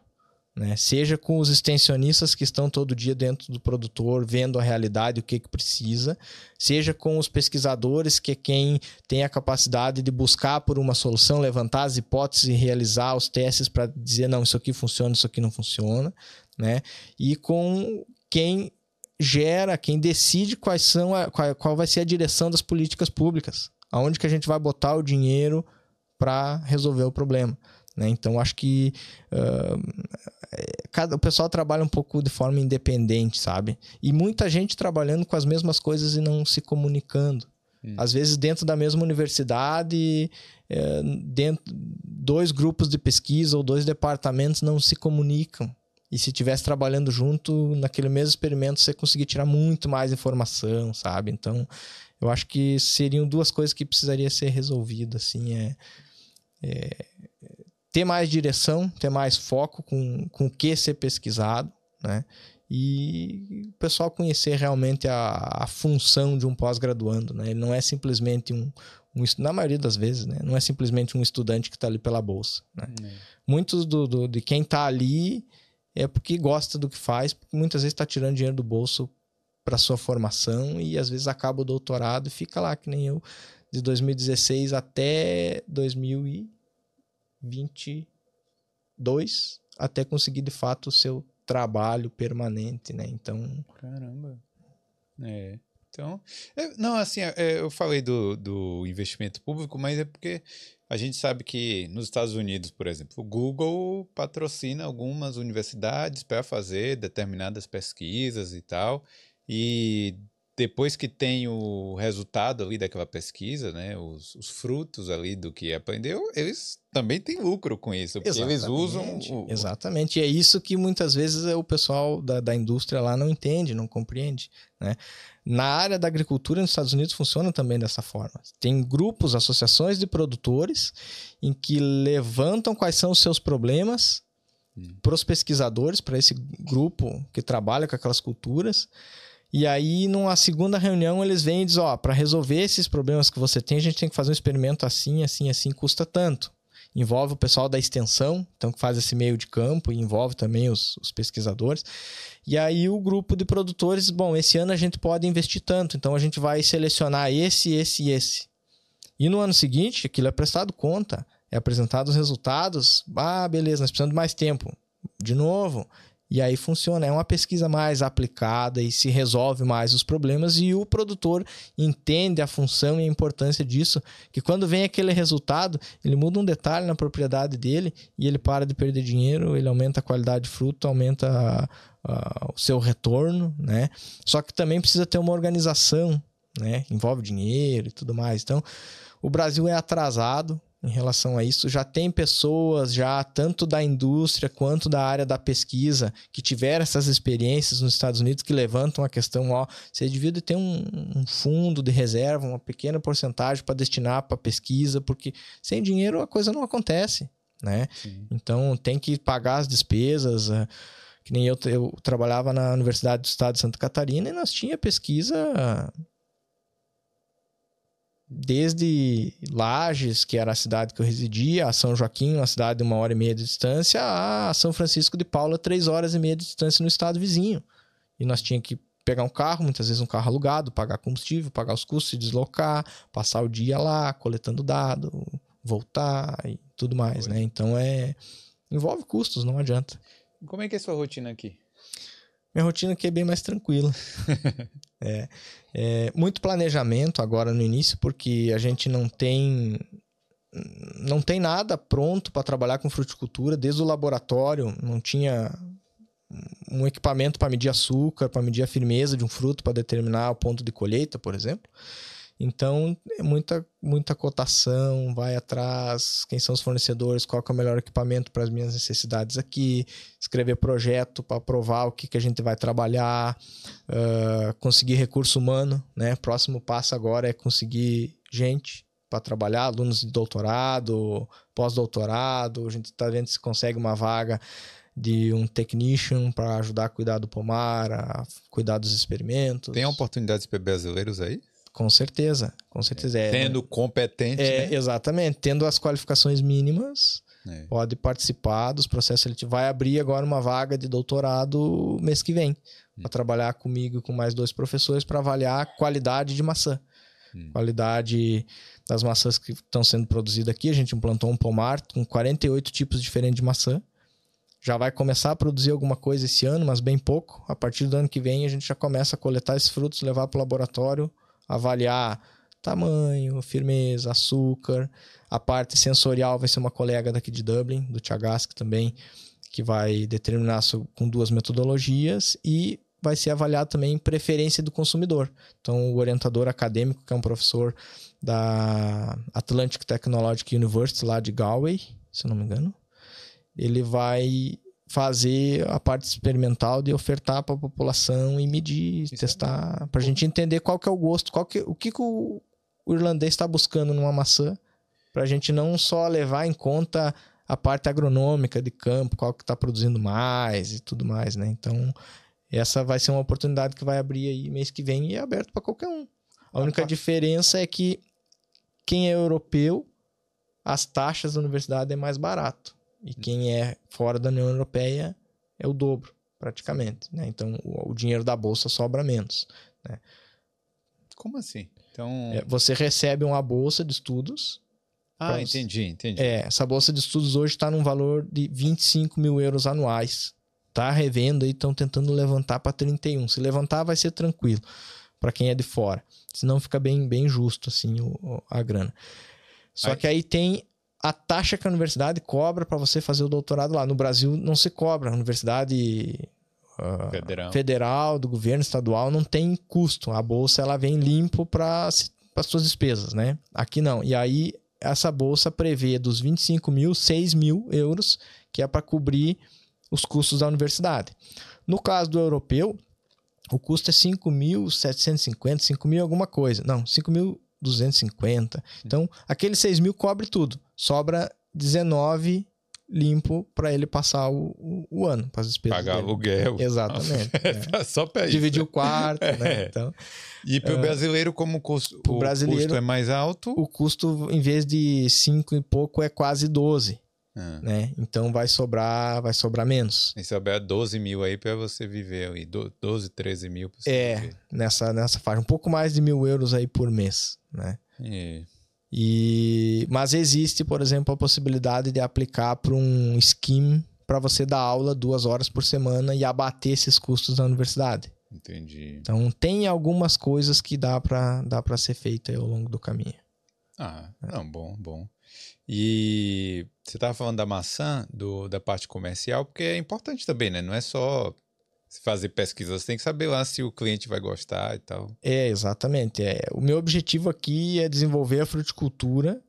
Né? Seja com os extensionistas que estão todo dia dentro do produtor, vendo a realidade, o que, que precisa, seja com os pesquisadores, que é quem tem a capacidade de buscar por uma solução, levantar as hipóteses e realizar os testes para dizer, não, isso aqui funciona, isso aqui não funciona, né? E com quem gera, quem decide quais são a, qual, qual vai ser a direção das políticas públicas, aonde que a gente vai botar o dinheiro para resolver o problema. Né? Então, acho que uh, cada, o pessoal trabalha um pouco de forma independente, sabe? E muita gente trabalhando com as mesmas coisas e não se comunicando. Hum. Às vezes, dentro da mesma universidade, é, dentro, dois grupos de pesquisa ou dois departamentos não se comunicam. E se estivesse trabalhando junto, naquele mesmo experimento, você conseguir tirar muito mais informação, sabe? Então, eu acho que seriam duas coisas que precisaria ser resolvidas, assim, é, é ter mais direção, ter mais foco com, com o que ser pesquisado, né? E o pessoal conhecer realmente a, a função de um pós-graduando, né? Ele não é simplesmente um, um, na maioria das vezes, né? Não é simplesmente um estudante que está ali pela bolsa, né? É. Muitos do, do, de quem está ali é porque gosta do que faz, muitas vezes está tirando dinheiro do bolso para sua formação e às vezes acaba o doutorado e fica lá, que nem eu, de 2016 até 2000 22 até conseguir de fato o seu trabalho permanente, né? Então. Caramba. É. Então, é, não, assim, é, eu falei do, do investimento público, mas é porque a gente sabe que nos Estados Unidos, por exemplo, o Google patrocina algumas universidades para fazer determinadas pesquisas e tal, e depois que tem o resultado ali daquela pesquisa, né, os, os, frutos ali do que aprendeu, eles também têm lucro com isso, porque Exatamente. eles usam... O... Exatamente, e é isso que muitas vezes o pessoal da, da indústria lá não entende, não compreende, né? Na área da agricultura nos Estados Unidos funciona também dessa forma. Tem grupos, associações de produtores em que levantam quais são os seus problemas hum. para os pesquisadores, para esse grupo que trabalha com aquelas culturas, e aí, numa segunda reunião, eles vêm e dizem: Ó, para resolver esses problemas que você tem, a gente tem que fazer um experimento assim, assim, assim, custa tanto. Envolve o pessoal da extensão, então que faz esse meio de campo, e envolve também os, os pesquisadores. E aí, o grupo de produtores: bom, esse ano a gente pode investir tanto, então a gente vai selecionar esse, esse e esse. E no ano seguinte, aquilo é prestado conta, é apresentado os resultados. Ah, beleza, nós precisamos de mais tempo. De novo, e aí funciona, é uma pesquisa mais aplicada e se resolve mais os problemas e o produtor entende a função e a importância disso, que quando vem aquele resultado, ele muda um detalhe na propriedade dele e ele para de perder dinheiro, ele aumenta a qualidade de fruto, aumenta a, a, o seu retorno, né? Só que também precisa ter uma organização, né? Envolve dinheiro e tudo mais. Então, o Brasil é atrasado em relação a isso. Já tem pessoas, já tanto da indústria quanto da área da pesquisa, que tiveram essas experiências nos Estados Unidos, que levantam a questão: ó, você devia ter um, um fundo de reserva, uma pequena porcentagem para destinar para pesquisa, porque sem dinheiro a coisa não acontece. Né? Então tem que pagar as despesas. Uh, que nem eu, eu trabalhava na Universidade do Estado de Santa Catarina e nós tinha pesquisa desde Lages, que era a cidade que eu residia, a São Joaquim, uma cidade de uma hora e meia de distância, a São Francisco de Paula, três horas e meia de distância no estado vizinho. E nós tínhamos que pegar um carro, muitas vezes um carro alugado, pagar combustível, pagar os custos, se deslocar, passar o dia lá, coletando dado, voltar e tudo mais, Foi. né? Então é envolve custos, não adianta. Como é que é a sua rotina aqui? Minha rotina aqui é bem mais tranquila. é, é, muito planejamento agora no início, porque a gente não tem não tem nada pronto para trabalhar com fruticultura. Desde o laboratório não tinha um equipamento para medir açúcar, para medir a firmeza de um fruto, para determinar o ponto de colheita, por exemplo. Então, é muita, muita cotação, vai atrás, quem são os fornecedores, qual é o melhor equipamento para as minhas necessidades aqui, escrever projeto para provar o que, que a gente vai trabalhar, uh, conseguir recurso humano, né? Próximo passo agora é conseguir gente para trabalhar, alunos de doutorado, pós-doutorado, a gente está vendo se consegue uma vaga de um technician para ajudar a cuidar do pomar, a cuidar dos experimentos. Tem oportunidades para brasileiros aí? Com certeza, com certeza. É, Tendo competente, é, né? Exatamente, tendo as qualificações mínimas, É. pode participar dos processos seletivos. Vai abrir agora uma vaga de doutorado mês que vem, Hum. para trabalhar comigo e com mais dois professores para avaliar a qualidade de maçã. Hum. Qualidade das maçãs que estão sendo produzidas aqui. A gente implantou um pomar com 48 tipos diferentes de maçã. Já vai começar a produzir alguma coisa esse ano, mas bem pouco. A partir do ano que vem, a gente já começa a coletar esses frutos, levar para o laboratório, avaliar tamanho, firmeza, açúcar. A parte sensorial vai ser uma colega daqui de Dublin, do Tiagask também, que vai determinar com duas metodologias e vai ser avaliado também preferência do consumidor. Então, o orientador acadêmico, que é um professor da Atlantic Technological University, lá de Galway, se eu não me engano, ele vai fazer a parte experimental de ofertar para a população e medir, Isso é testar, para a gente entender qual que é o gosto, qual que, o que, que o, o irlandês está buscando numa maçã, para a gente não só levar em conta a parte agronômica de campo, qual que está produzindo mais e tudo mais, né? Então, essa vai ser uma oportunidade que vai abrir aí mês que vem e é aberto para qualquer um. A única tá. diferença é que quem é europeu, as taxas da universidade é mais barato. E quem é fora da União Europeia é o dobro, praticamente. Né? Então, o, o dinheiro da bolsa sobra menos. Como assim? Então. É, você recebe uma bolsa de estudos. ah, entendi, entendi. É, essa bolsa de estudos hoje está num valor de 25 mil euros anuais. Tá revendo aí, estão tentando levantar para 31. Se levantar, vai ser tranquilo para quem é de fora. Senão fica bem, bem justo assim o- o- a grana. Só Aí- que aí tem a taxa que a universidade cobra para você fazer o doutorado lá. No Brasil não se cobra. A universidade ah, Federal. federal, do governo estadual, não tem custo. A bolsa ela vem limpo para as suas despesas, né? Aqui não. E aí essa bolsa prevê dos 25 mil, 6 mil euros, que é para cobrir os custos da universidade. No caso do europeu, o custo é 5.750, 5 mil alguma coisa. Não, 5.250. Então, aquele 6 mil cobre tudo. Sobra 19 limpo para ele passar o, o, o ano, para as despesas Pagar dele. aluguel. Exatamente. é. Só para isso. Dividir o quarto, né? É. Então, E para o brasileiro, como o custo, o brasileiro- custo é mais alto. o custo, em vez de 5 e pouco, é quase 12, Ah. né? Então vai sobrar, vai sobrar menos. E sobrar 12 mil aí para você viver aí. Do- 12, 13 mil pra você É, viver. nessa, nessa faixa. Um pouco mais de mil euros aí por mês, né? E- E, mas existe, por exemplo, a possibilidade de aplicar para um scheme para você dar aula duas horas por semana e abater esses custos da universidade. entendi. Então tem algumas coisas que dá para dá para ser feita aí ao longo do caminho. Ah, não, bom, bom. E você estava falando da maçã, do, da parte comercial, porque é importante também, né? Não é só fazer pesquisa, você tem que saber lá se o cliente vai gostar e tal. É, exatamente. É, o meu objetivo aqui é desenvolver a fruticultura,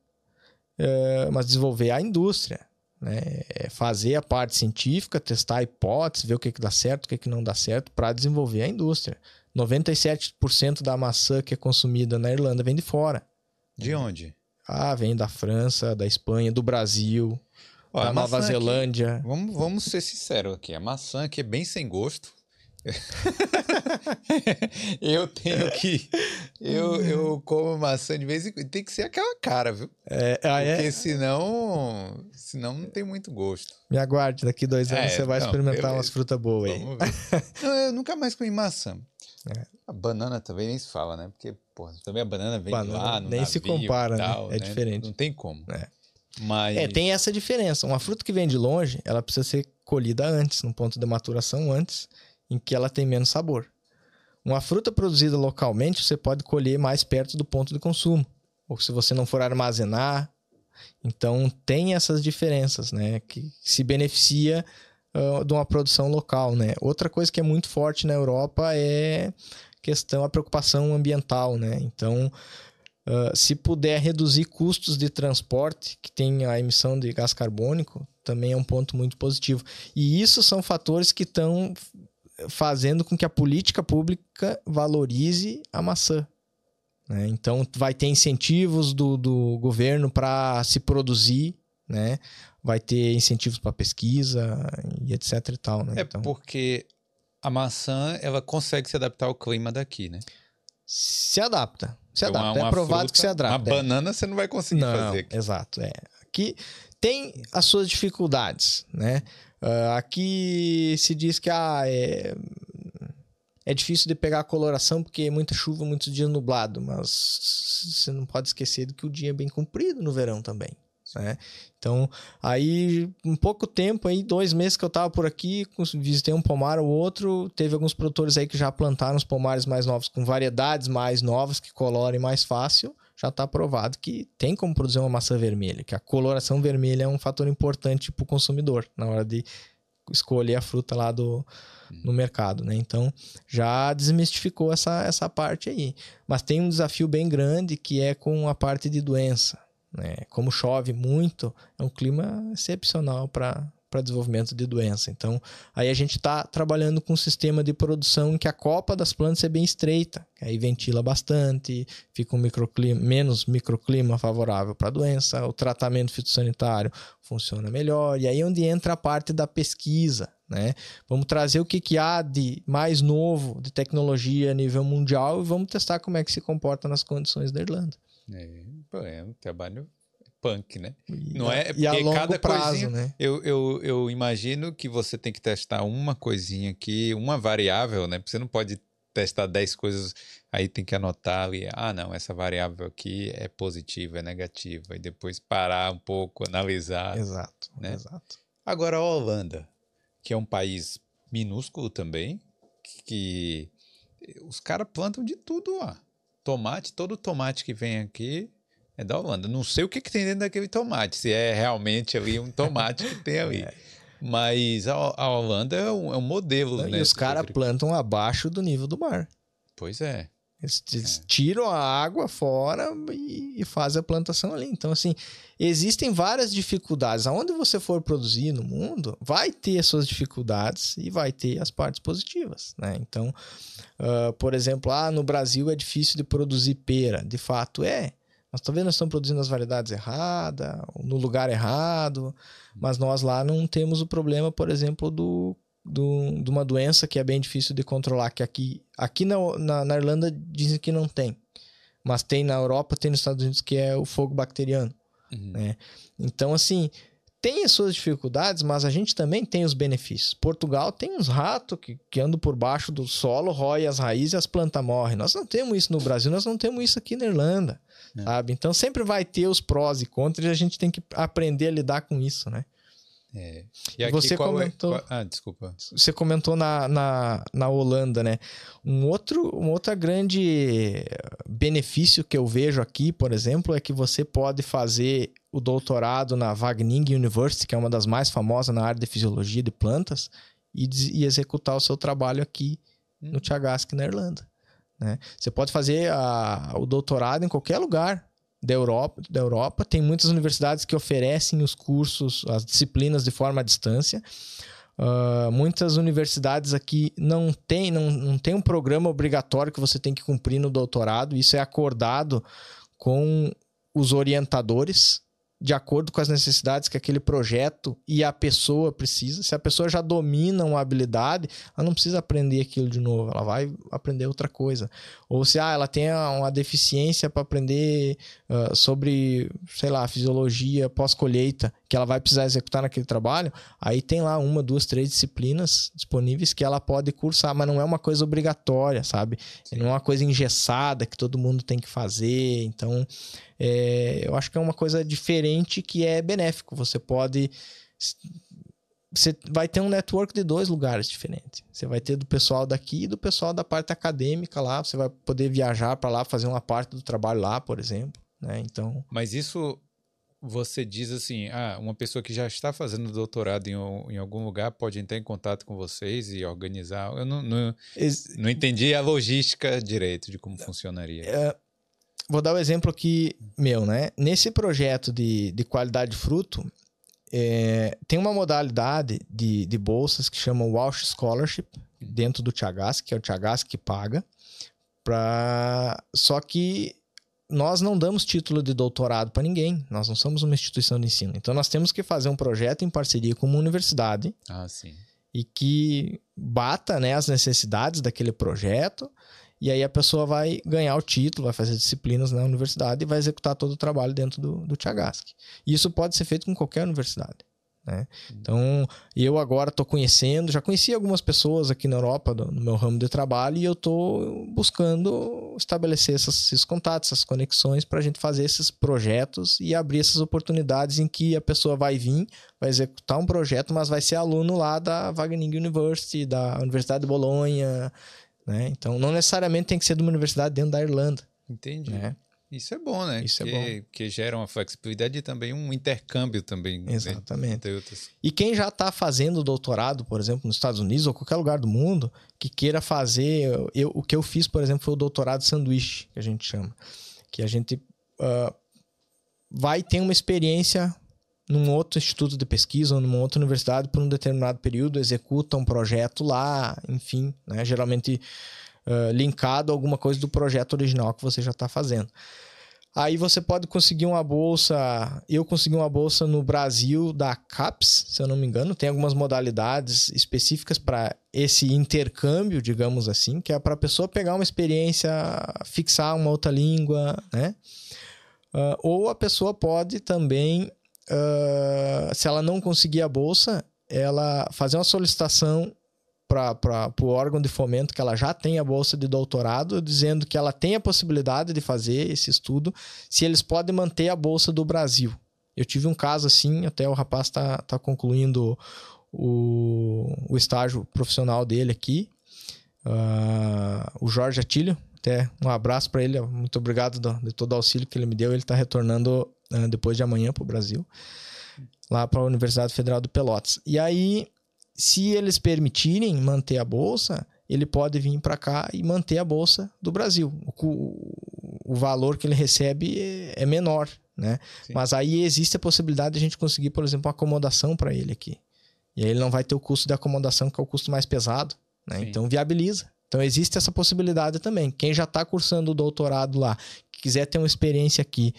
é, mas desenvolver a indústria. Né? É fazer a parte científica, testar a hipótese, ver o que, que dá certo, o que, que não dá certo, para desenvolver a indústria. 97% da maçã que é consumida na Irlanda vem de fora. De onde? Ah, vem da França, da Espanha, do Brasil, Ó, da Nova maçã aqui- Zelândia. Vamos, vamos ser sinceros aqui. A maçã aqui é bem sem gosto. eu tenho que. Eu, eu como maçã de vez em quando. Tem que ser aquela cara, viu? É, ah, é? Porque senão. Senão não tem muito gosto. Me aguarde, daqui dois É, anos você vai não, experimentar beleza. umas frutas boas aí. Vamos ver. não, eu nunca mais comi maçã. É. A banana também nem se fala, né? Porque, porra, também a banana vem de Banana lá, no nem se compara, né? tal, É diferente. Não tem como. É. Mas. É, tem essa diferença. Uma fruta que vem de longe, ela precisa ser colhida antes, no ponto de maturação antes, em que ela tem menos sabor. Uma fruta produzida localmente, você pode colher mais perto do ponto de consumo. Ou se você não for armazenar. Então, tem essas diferenças, né? Que se beneficia ah, de uma produção local, né? Outra coisa que é muito forte na Europa é questão, a preocupação ambiental, né? Então, Uh, se puder reduzir custos de transporte, que tem a emissão de gás carbônico, também é um ponto muito positivo. E isso são fatores que estão fazendo com que a política pública valorize a maçã. né? Então, vai ter incentivos do, do governo para se produzir, né? vai ter incentivos para pesquisa e etc e tal. Né? É então, porque a maçã, ela consegue se adaptar ao clima daqui, né? se adapta. Se Então, adapta. é provado fruta, que se adapta. Uma é. banana você não vai conseguir Não, fazer. aqui. exato. É. Aqui tem as suas dificuldades, né? Ah, aqui se diz que ah, é, é difícil de pegar a coloração porque é muita chuva, muitos dias nublado, mas você não pode esquecer de que o dia é bem comprido no verão também. Né? Então, aí, em pouco tempo, aí, dois meses que eu tava por aqui, visitei um pomar ou outro, teve alguns produtores aí que já plantaram os pomares mais novos, com variedades mais novas, que colorem mais fácil, já está provado que tem como produzir uma maçã vermelha, que a coloração vermelha é um fator importante para o consumidor na hora de escolher a fruta lá do, no mercado, né? Então já desmistificou essa, essa parte aí. Mas tem um desafio bem grande que é com a parte de doença. Né? Como chove muito, é um clima excepcional para para desenvolvimento de doença. Então, aí a gente está trabalhando com um sistema de produção em que a copa das plantas é bem estreita, aí ventila bastante, fica um microclima, menos microclima favorável para a doença, o tratamento fitossanitário funciona melhor, e aí é onde entra a parte da pesquisa, né? Vamos trazer o que, que há de mais novo de tecnologia a nível mundial e vamos testar como é que se comporta nas condições da Irlanda. É, é um trabalho punk, né? E, Não é- e a porque longo cada prazo, coisinha- né? Eu, eu, eu imagino que você tem que testar uma coisinha aqui, uma variável, né? Porque você não pode testar 10 coisas, aí tem que anotar ali, ah, não, essa variável aqui é positiva, é negativa, e depois parar um pouco, analisar. Exato, né? exato. Agora, a Holanda, que é um país minúsculo também, que os caras plantam de tudo lá. Tomate, todo tomate que vem aqui é da Holanda. Não sei o que, que tem dentro daquele tomate, se é realmente ali um tomate que tem ali. Mas a, a Holanda é um, é um modelo, né? e os caras plantam abaixo do nível do mar. Pois é. Eles eles tiram a água fora e, e fazem a plantação ali. Então, assim, existem várias dificuldades. Aonde você for produzir no mundo, vai ter as suas dificuldades e vai ter as partes positivas, né? Então, ah, por exemplo, ah, no Brasil é difícil de produzir pera. De fato, é. Mas talvez nós estamos produzindo as variedades erradas, no lugar errado, mas nós lá não temos o problema, por exemplo, do, do, de uma doença que é bem difícil de controlar, que aqui, aqui na, na, na Irlanda dizem que não tem, mas tem na Europa, tem nos Estados Unidos, que é o fogo bacteriano. Uhum. né? Então, assim, tem as suas dificuldades, mas a gente também tem os benefícios. Portugal tem uns ratos que, que andam por baixo do solo, rói as raízes e as plantas morrem. Nós não temos isso no Brasil, nós não temos isso aqui na Irlanda, É. sabe? Então, sempre vai ter os prós e contras e a gente tem que aprender a lidar com isso, né? É. E aqui Você é- comentou- qual- Ah, desculpa. você comentou na, na, na Holanda, né? Um outro, um outro grande benefício que eu vejo aqui, por exemplo, é que você pode fazer o doutorado na Wageningen University, que é uma das mais famosas na área de fisiologia de plantas, e, e executar o seu trabalho aqui no Tiagasque, na Irlanda. Né? Você pode fazer a- o doutorado em qualquer lugar da Europa, da Europa. Tem muitas universidades que oferecem os cursos, as disciplinas de forma à distância. Ah, muitas universidades aqui não tem, não, não tem um programa obrigatório que você tem que cumprir no doutorado. Isso é acordado com os orientadores de acordo com as necessidades que aquele projeto e a pessoa precisa. Se a pessoa já domina uma habilidade, ela não precisa aprender aquilo de novo, ela vai aprender outra coisa. Ou se ah, ela tem uma deficiência para aprender ah, sobre, sei lá, fisiologia pós-colheita, que ela vai precisar executar naquele trabalho, aí tem lá uma, duas, três disciplinas disponíveis que ela pode cursar, mas não é uma coisa obrigatória, sabe? Não é uma coisa engessada que todo mundo tem que fazer. Então, é, eu acho que é uma coisa diferente que é benéfico. Você pode. Você vai ter um network de dois lugares diferentes. Você vai ter do pessoal daqui e do pessoal da parte acadêmica lá. Você vai poder viajar para lá, fazer uma parte do trabalho lá, por exemplo. Né? Então, Mas isso você diz assim, ah, uma pessoa que já está fazendo doutorado em, um- em algum lugar pode entrar em contato com vocês e organizar. Eu não, não, ex- não entendi a logística direito de como funcionaria. É, vou dar o exemplo aqui meu, né? Nesse projeto de, de qualidade de fruto, é, tem uma modalidade de, de bolsas que chama Walsh Scholarship dentro do Tiagas, que é o Tiagas que paga. Pra... Só que nós não damos título de doutorado para ninguém, nós não somos uma instituição de ensino. Então nós temos que fazer um projeto em parceria com uma universidade Ah, sim. e que bata né, as necessidades daquele projeto e aí a pessoa vai ganhar o título, vai fazer disciplinas na universidade e vai executar todo o trabalho dentro do, do Tiagasc. Isso pode ser feito com qualquer universidade. Né? Então, eu agora estou conhecendo, já conheci algumas pessoas aqui na Europa no meu ramo de trabalho e eu estou buscando estabelecer esses, esses, contatos, essas conexões para a gente fazer esses projetos e abrir essas oportunidades em que a pessoa vai vir, vai executar um projeto, mas vai ser aluno lá da Wageningen University, da Universidade de Bolonha. Né? Então, não necessariamente tem que ser de uma universidade dentro da Irlanda. Entendi. Né? Isso é bom, né? Isso que, é bom. Que gera uma flexibilidade e também um intercâmbio também. Né? Exatamente. Né? E quem já está fazendo doutorado, por exemplo, nos Estados Unidos ou qualquer lugar do mundo, que queira fazer... Eu, o que eu fiz, por exemplo, foi o doutorado sanduíche, que a gente chama. Que a gente uh, vai ter uma experiência num outro instituto de pesquisa ou numa outra universidade por um determinado período, executa um projeto lá, enfim, né? geralmente uh, linkado a alguma coisa do projeto original que você já está fazendo. Aí você pode conseguir uma bolsa. Eu consegui uma bolsa no Brasil da CAPES, se eu não me engano. Tem algumas modalidades específicas para esse intercâmbio, digamos assim, que é para a pessoa pegar uma experiência, fixar uma outra língua, né? Uh, ou a pessoa pode também, uh, se ela não conseguir a bolsa, ela fazer uma solicitação para o órgão de fomento que ela já tem a bolsa de doutorado, dizendo que ela tem a possibilidade de fazer esse estudo, se eles podem manter a bolsa do Brasil. Eu tive um caso assim, até o rapaz está tá concluindo o, o estágio profissional dele aqui, uh, o Jorge Atílio, até um abraço para ele, muito obrigado do, de todo o auxílio que ele me deu. Ele está retornando uh, depois de amanhã para o Brasil, lá para a Universidade Federal do Pelotas. E aí se eles permitirem manter a bolsa, ele pode vir para cá e manter a bolsa do Brasil. O, o valor que ele recebe é, é menor, né? Sim. Mas aí existe a possibilidade de a gente conseguir, por exemplo, uma acomodação para ele aqui. E aí ele não vai ter o custo de acomodação, que é o custo mais pesado, né? Então viabiliza. Então existe essa possibilidade também. Quem já está cursando o doutorado lá, quiser ter uma experiência aqui,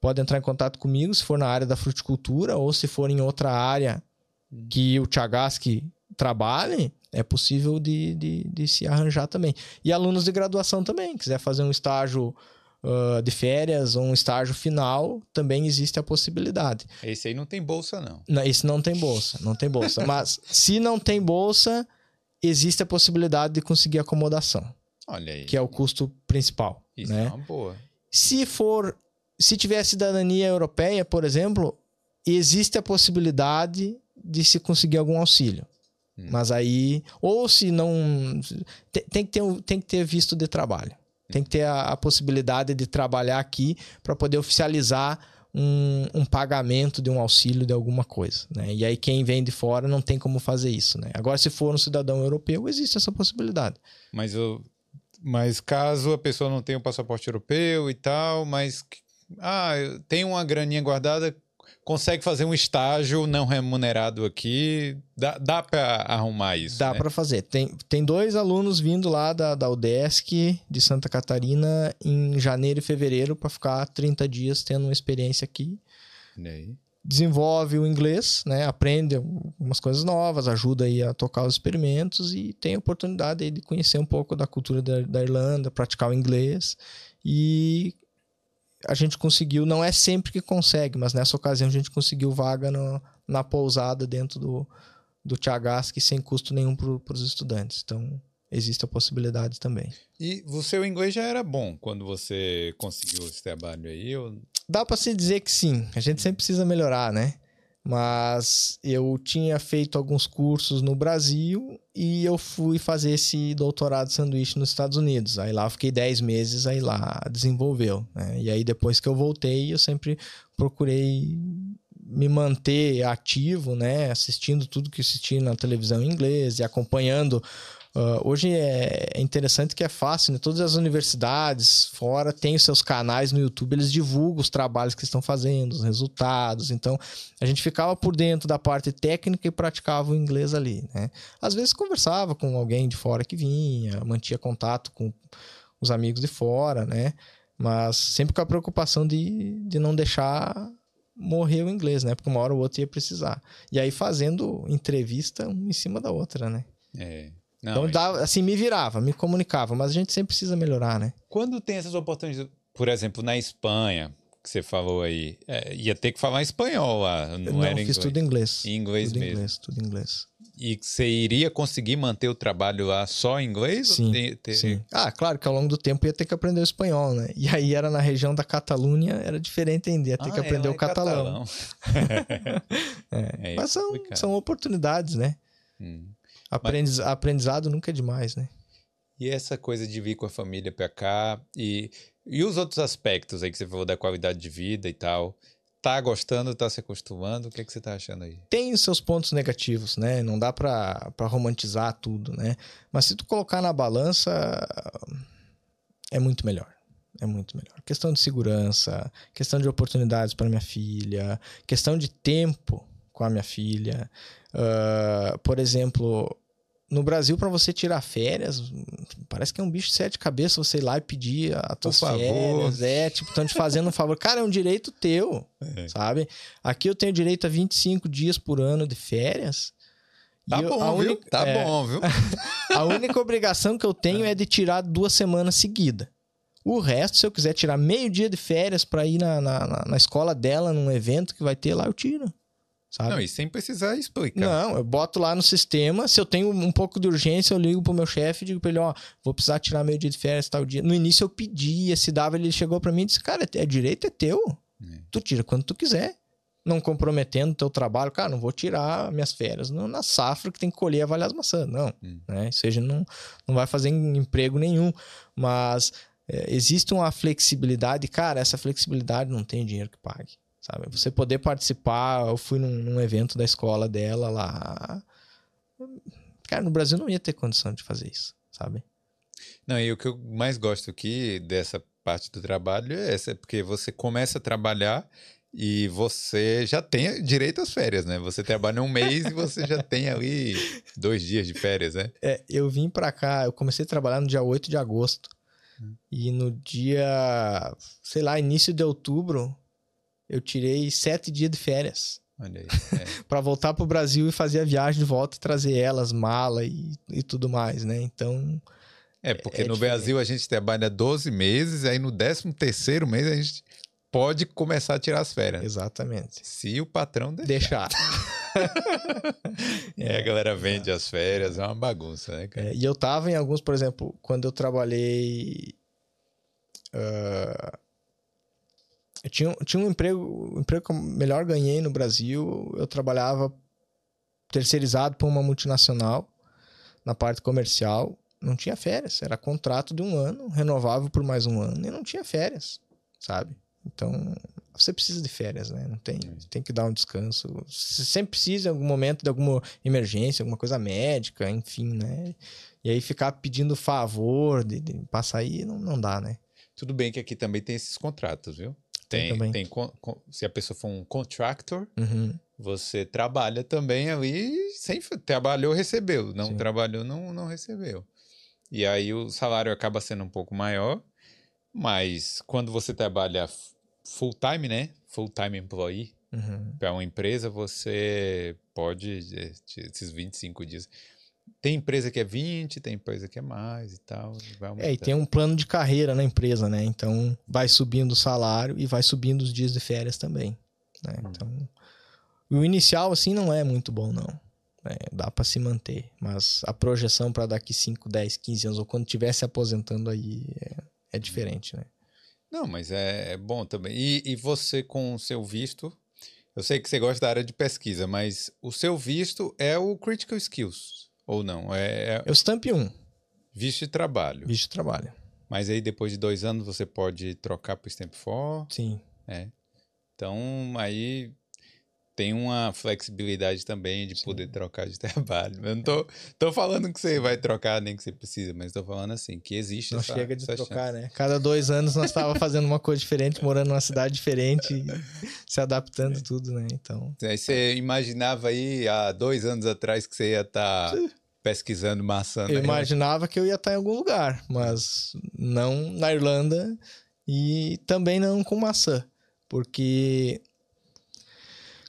pode entrar em contato comigo, se for na área da fruticultura ou se for em outra área que o Tiagasque trabalhe, é possível de, de, de, se arranjar também. E alunos de graduação também, quiser fazer um estágio uh, de férias ou um estágio final, também existe a possibilidade. Esse aí não tem bolsa, não. não esse não tem bolsa, não tem bolsa. Mas se não tem bolsa, existe a possibilidade de conseguir acomodação. Olha aí. Que é o custo principal. Isso né? é uma boa. Se for, se tiver cidadania europeia, por exemplo, existe a possibilidade de se conseguir algum auxílio. Hum. Mas aí, ou se não. Tem, tem, que, ter, tem que ter visto de trabalho. Tem que ter a, a possibilidade de trabalhar aqui para poder oficializar um, um, pagamento de um auxílio de alguma coisa. Né? E aí, quem vem de fora não tem como fazer isso. Né? Agora, se for um cidadão europeu, existe essa possibilidade. Mas, eu, mas caso a pessoa não tenha o um passaporte europeu e tal, mas. Ah, tem uma graninha guardada, consegue fazer um estágio não remunerado aqui. Dá, dá para arrumar isso? Dá né? para fazer. Tem, tem dois alunos vindo lá da, da UDESC de Santa Catarina em janeiro e fevereiro para ficar 30 dias tendo uma experiência aqui. Desenvolve o inglês, né? aprende algumas coisas novas, ajuda aí a tocar os experimentos e tem a oportunidade de conhecer um pouco da cultura da, da Irlanda, praticar o inglês e a gente conseguiu, não é sempre que consegue, mas nessa ocasião a gente conseguiu vaga no, na pousada dentro do, do Tiagasque sem custo nenhum para os estudantes. Então, existe a possibilidade também. E o seu inglês já era bom quando você conseguiu esse trabalho aí? Ou... Dá para se dizer que sim. A gente sempre precisa melhorar, né? Mas eu tinha feito alguns cursos no Brasil e eu fui fazer esse doutorado sanduíche nos Estados Unidos. Aí lá fiquei 10 meses, aí lá desenvolveu. Né? E aí depois que eu voltei, eu sempre procurei me manter ativo, né? Assistindo tudo que assisti na televisão inglês e acompanhando Uh, hoje é, é interessante que é fácil, né? Todas as universidades fora têm os seus canais no YouTube, eles divulgam os trabalhos que estão fazendo, os resultados. Então, a gente ficava por dentro da parte técnica e praticava o inglês ali, né? Às vezes conversava com alguém de fora que vinha, mantinha contato com os amigos de fora, né? Mas sempre com a preocupação de, de não deixar morrer o inglês, né? Porque uma hora ou outra ia precisar. E aí fazendo entrevista uma em cima da outra, né? É. Não, então, dava, assim, me virava, me comunicava, mas a gente sempre precisa melhorar, né? Quando tem essas oportunidades, por exemplo, na Espanha, que você falou aí, é, ia ter que falar espanhol lá, não, não era fiz tudo em inglês. Em inglês tudo mesmo. Inglês, tudo em inglês. E você iria conseguir manter o trabalho lá só em inglês? Sim, ter... sim. Ah, claro que ao longo do tempo ia ter que aprender o espanhol, né? E aí era na região da Catalunha, era diferente ainda, ia ter ah, que aprender é, o catalão. catalão. é. é. Mas são, são oportunidades, né? Hum. Aprendiz, Mas... Aprendizado nunca é demais, né? E essa coisa de vir com a família pra cá e, e os outros aspectos aí que você falou da qualidade de vida e tal tá gostando, tá se acostumando? O que, é que você tá achando aí? Tem os seus pontos negativos, né? Não dá para romantizar tudo, né? Mas se tu colocar na balança, é muito melhor. É muito melhor. Questão de segurança, questão de oportunidades para minha filha, questão de tempo com a minha filha. Uh, por exemplo, no Brasil, para você tirar férias, parece que é um bicho de sete cabeças você ir lá e pedir a tuas Por férias. Favor. É, tipo, estão te fazendo um favor. Cara, é um direito teu, é. sabe? Aqui eu tenho direito a 25 dias por ano de férias. Tá bom, eu, viu? Única, tá é, bom, viu? a única obrigação que eu tenho é. é de tirar duas semanas seguidas. O resto, se eu quiser tirar meio dia de férias para ir na, na, na escola dela, num evento que vai ter lá, eu tiro. Sabe? Não, e sem precisar explicar. Não, eu boto lá no sistema. Se eu tenho um pouco de urgência, eu ligo pro meu chefe e digo pra ele: ó, vou precisar tirar meio dia de férias tal dia. No início eu pedia, se dava, ele chegou para mim e disse: cara, é direito é teu. É. Tu tira quando tu quiser. Não comprometendo o teu trabalho, cara, não vou tirar minhas férias não, na safra que tem que colher e avaliar as maçãs. Não, hum. né? Isso seja, não, não vai fazer emprego nenhum. Mas é, existe uma flexibilidade, cara, essa flexibilidade não tem dinheiro que pague sabe? Você poder participar, eu fui num, num, evento da escola dela lá. Cara, no Brasil não ia ter condição de fazer isso, sabe? Não, e o que eu mais gosto aqui dessa parte do trabalho é essa, porque você começa a trabalhar e você já tem direito às férias, né? Você trabalha um mês e você já tem ali dois dias de férias, né? É, eu vim pra cá, eu comecei a trabalhar no dia 8 de agosto. Hum. E no dia, sei lá, início de outubro, eu tirei sete dias de férias. Olha aí. É. para voltar pro Brasil e fazer a viagem de volta e trazer elas, mala e, e tudo mais, né? Então. É, porque é no diferente. Brasil a gente trabalha 12 meses, aí no 13 terceiro mês a gente pode começar a tirar as férias. Exatamente. Se o patrão deixar. deixar. é, a galera vende as férias, é uma bagunça, né, cara? É, e eu tava em alguns, por exemplo, quando eu trabalhei. Uh, eu tinha, tinha um emprego, o emprego que eu melhor ganhei no Brasil. Eu trabalhava terceirizado para uma multinacional na parte comercial. Não tinha férias, era contrato de um ano, renovável por mais um ano, e não tinha férias, sabe? Então, você precisa de férias, né? Não tem, tem que dar um descanso. Você sempre precisa em algum momento de alguma emergência, alguma coisa médica, enfim, né? E aí ficar pedindo favor de, de passar aí não, não dá, né? Tudo bem que aqui também tem esses contratos, viu? Tem, tem, tem se a pessoa for um contractor, uhum. você trabalha também ali, sem trabalhou, recebeu, não Sim. trabalhou, não, não recebeu. E aí o salário acaba sendo um pouco maior, mas quando você trabalha full time, né? Full time employee uhum. para uma empresa, você pode eh, esses 25 dias tem empresa que é 20, tem empresa que é mais e tal. é, e tem um plano de carreira na empresa, né? Então vai subindo o salário e vai subindo os dias de férias também. Né? Hum. Então, o inicial, assim, não é muito bom, não. É, dá para se manter. Mas a projeção para daqui 5, 10, 15 anos, ou quando estiver se aposentando aí, é, é diferente, né? Não, mas é, é bom também. E, e você com o seu visto, eu sei que você gosta da área de pesquisa, mas o seu visto é o Critical Skills. Ou não? É, é... o Stamp 1. Visto de trabalho. Visto de trabalho. Mas aí depois de dois anos você pode trocar para o Stamp 4? Sim. É. Então aí tem uma flexibilidade também de Sim. poder trocar de trabalho. Eu não tô, tô falando que você vai trocar nem que você precisa, mas tô falando assim, que existe Não essa, chega de trocar, chance. né? Cada dois anos nós estava fazendo uma coisa diferente, morando numa cidade diferente, se adaptando é. tudo, né? Então... Aí você imaginava aí, há dois anos atrás, que você ia estar... Tá pesquisando maçã. Eu imaginava que eu ia estar tá em algum lugar, mas não na Irlanda e também não com maçã, porque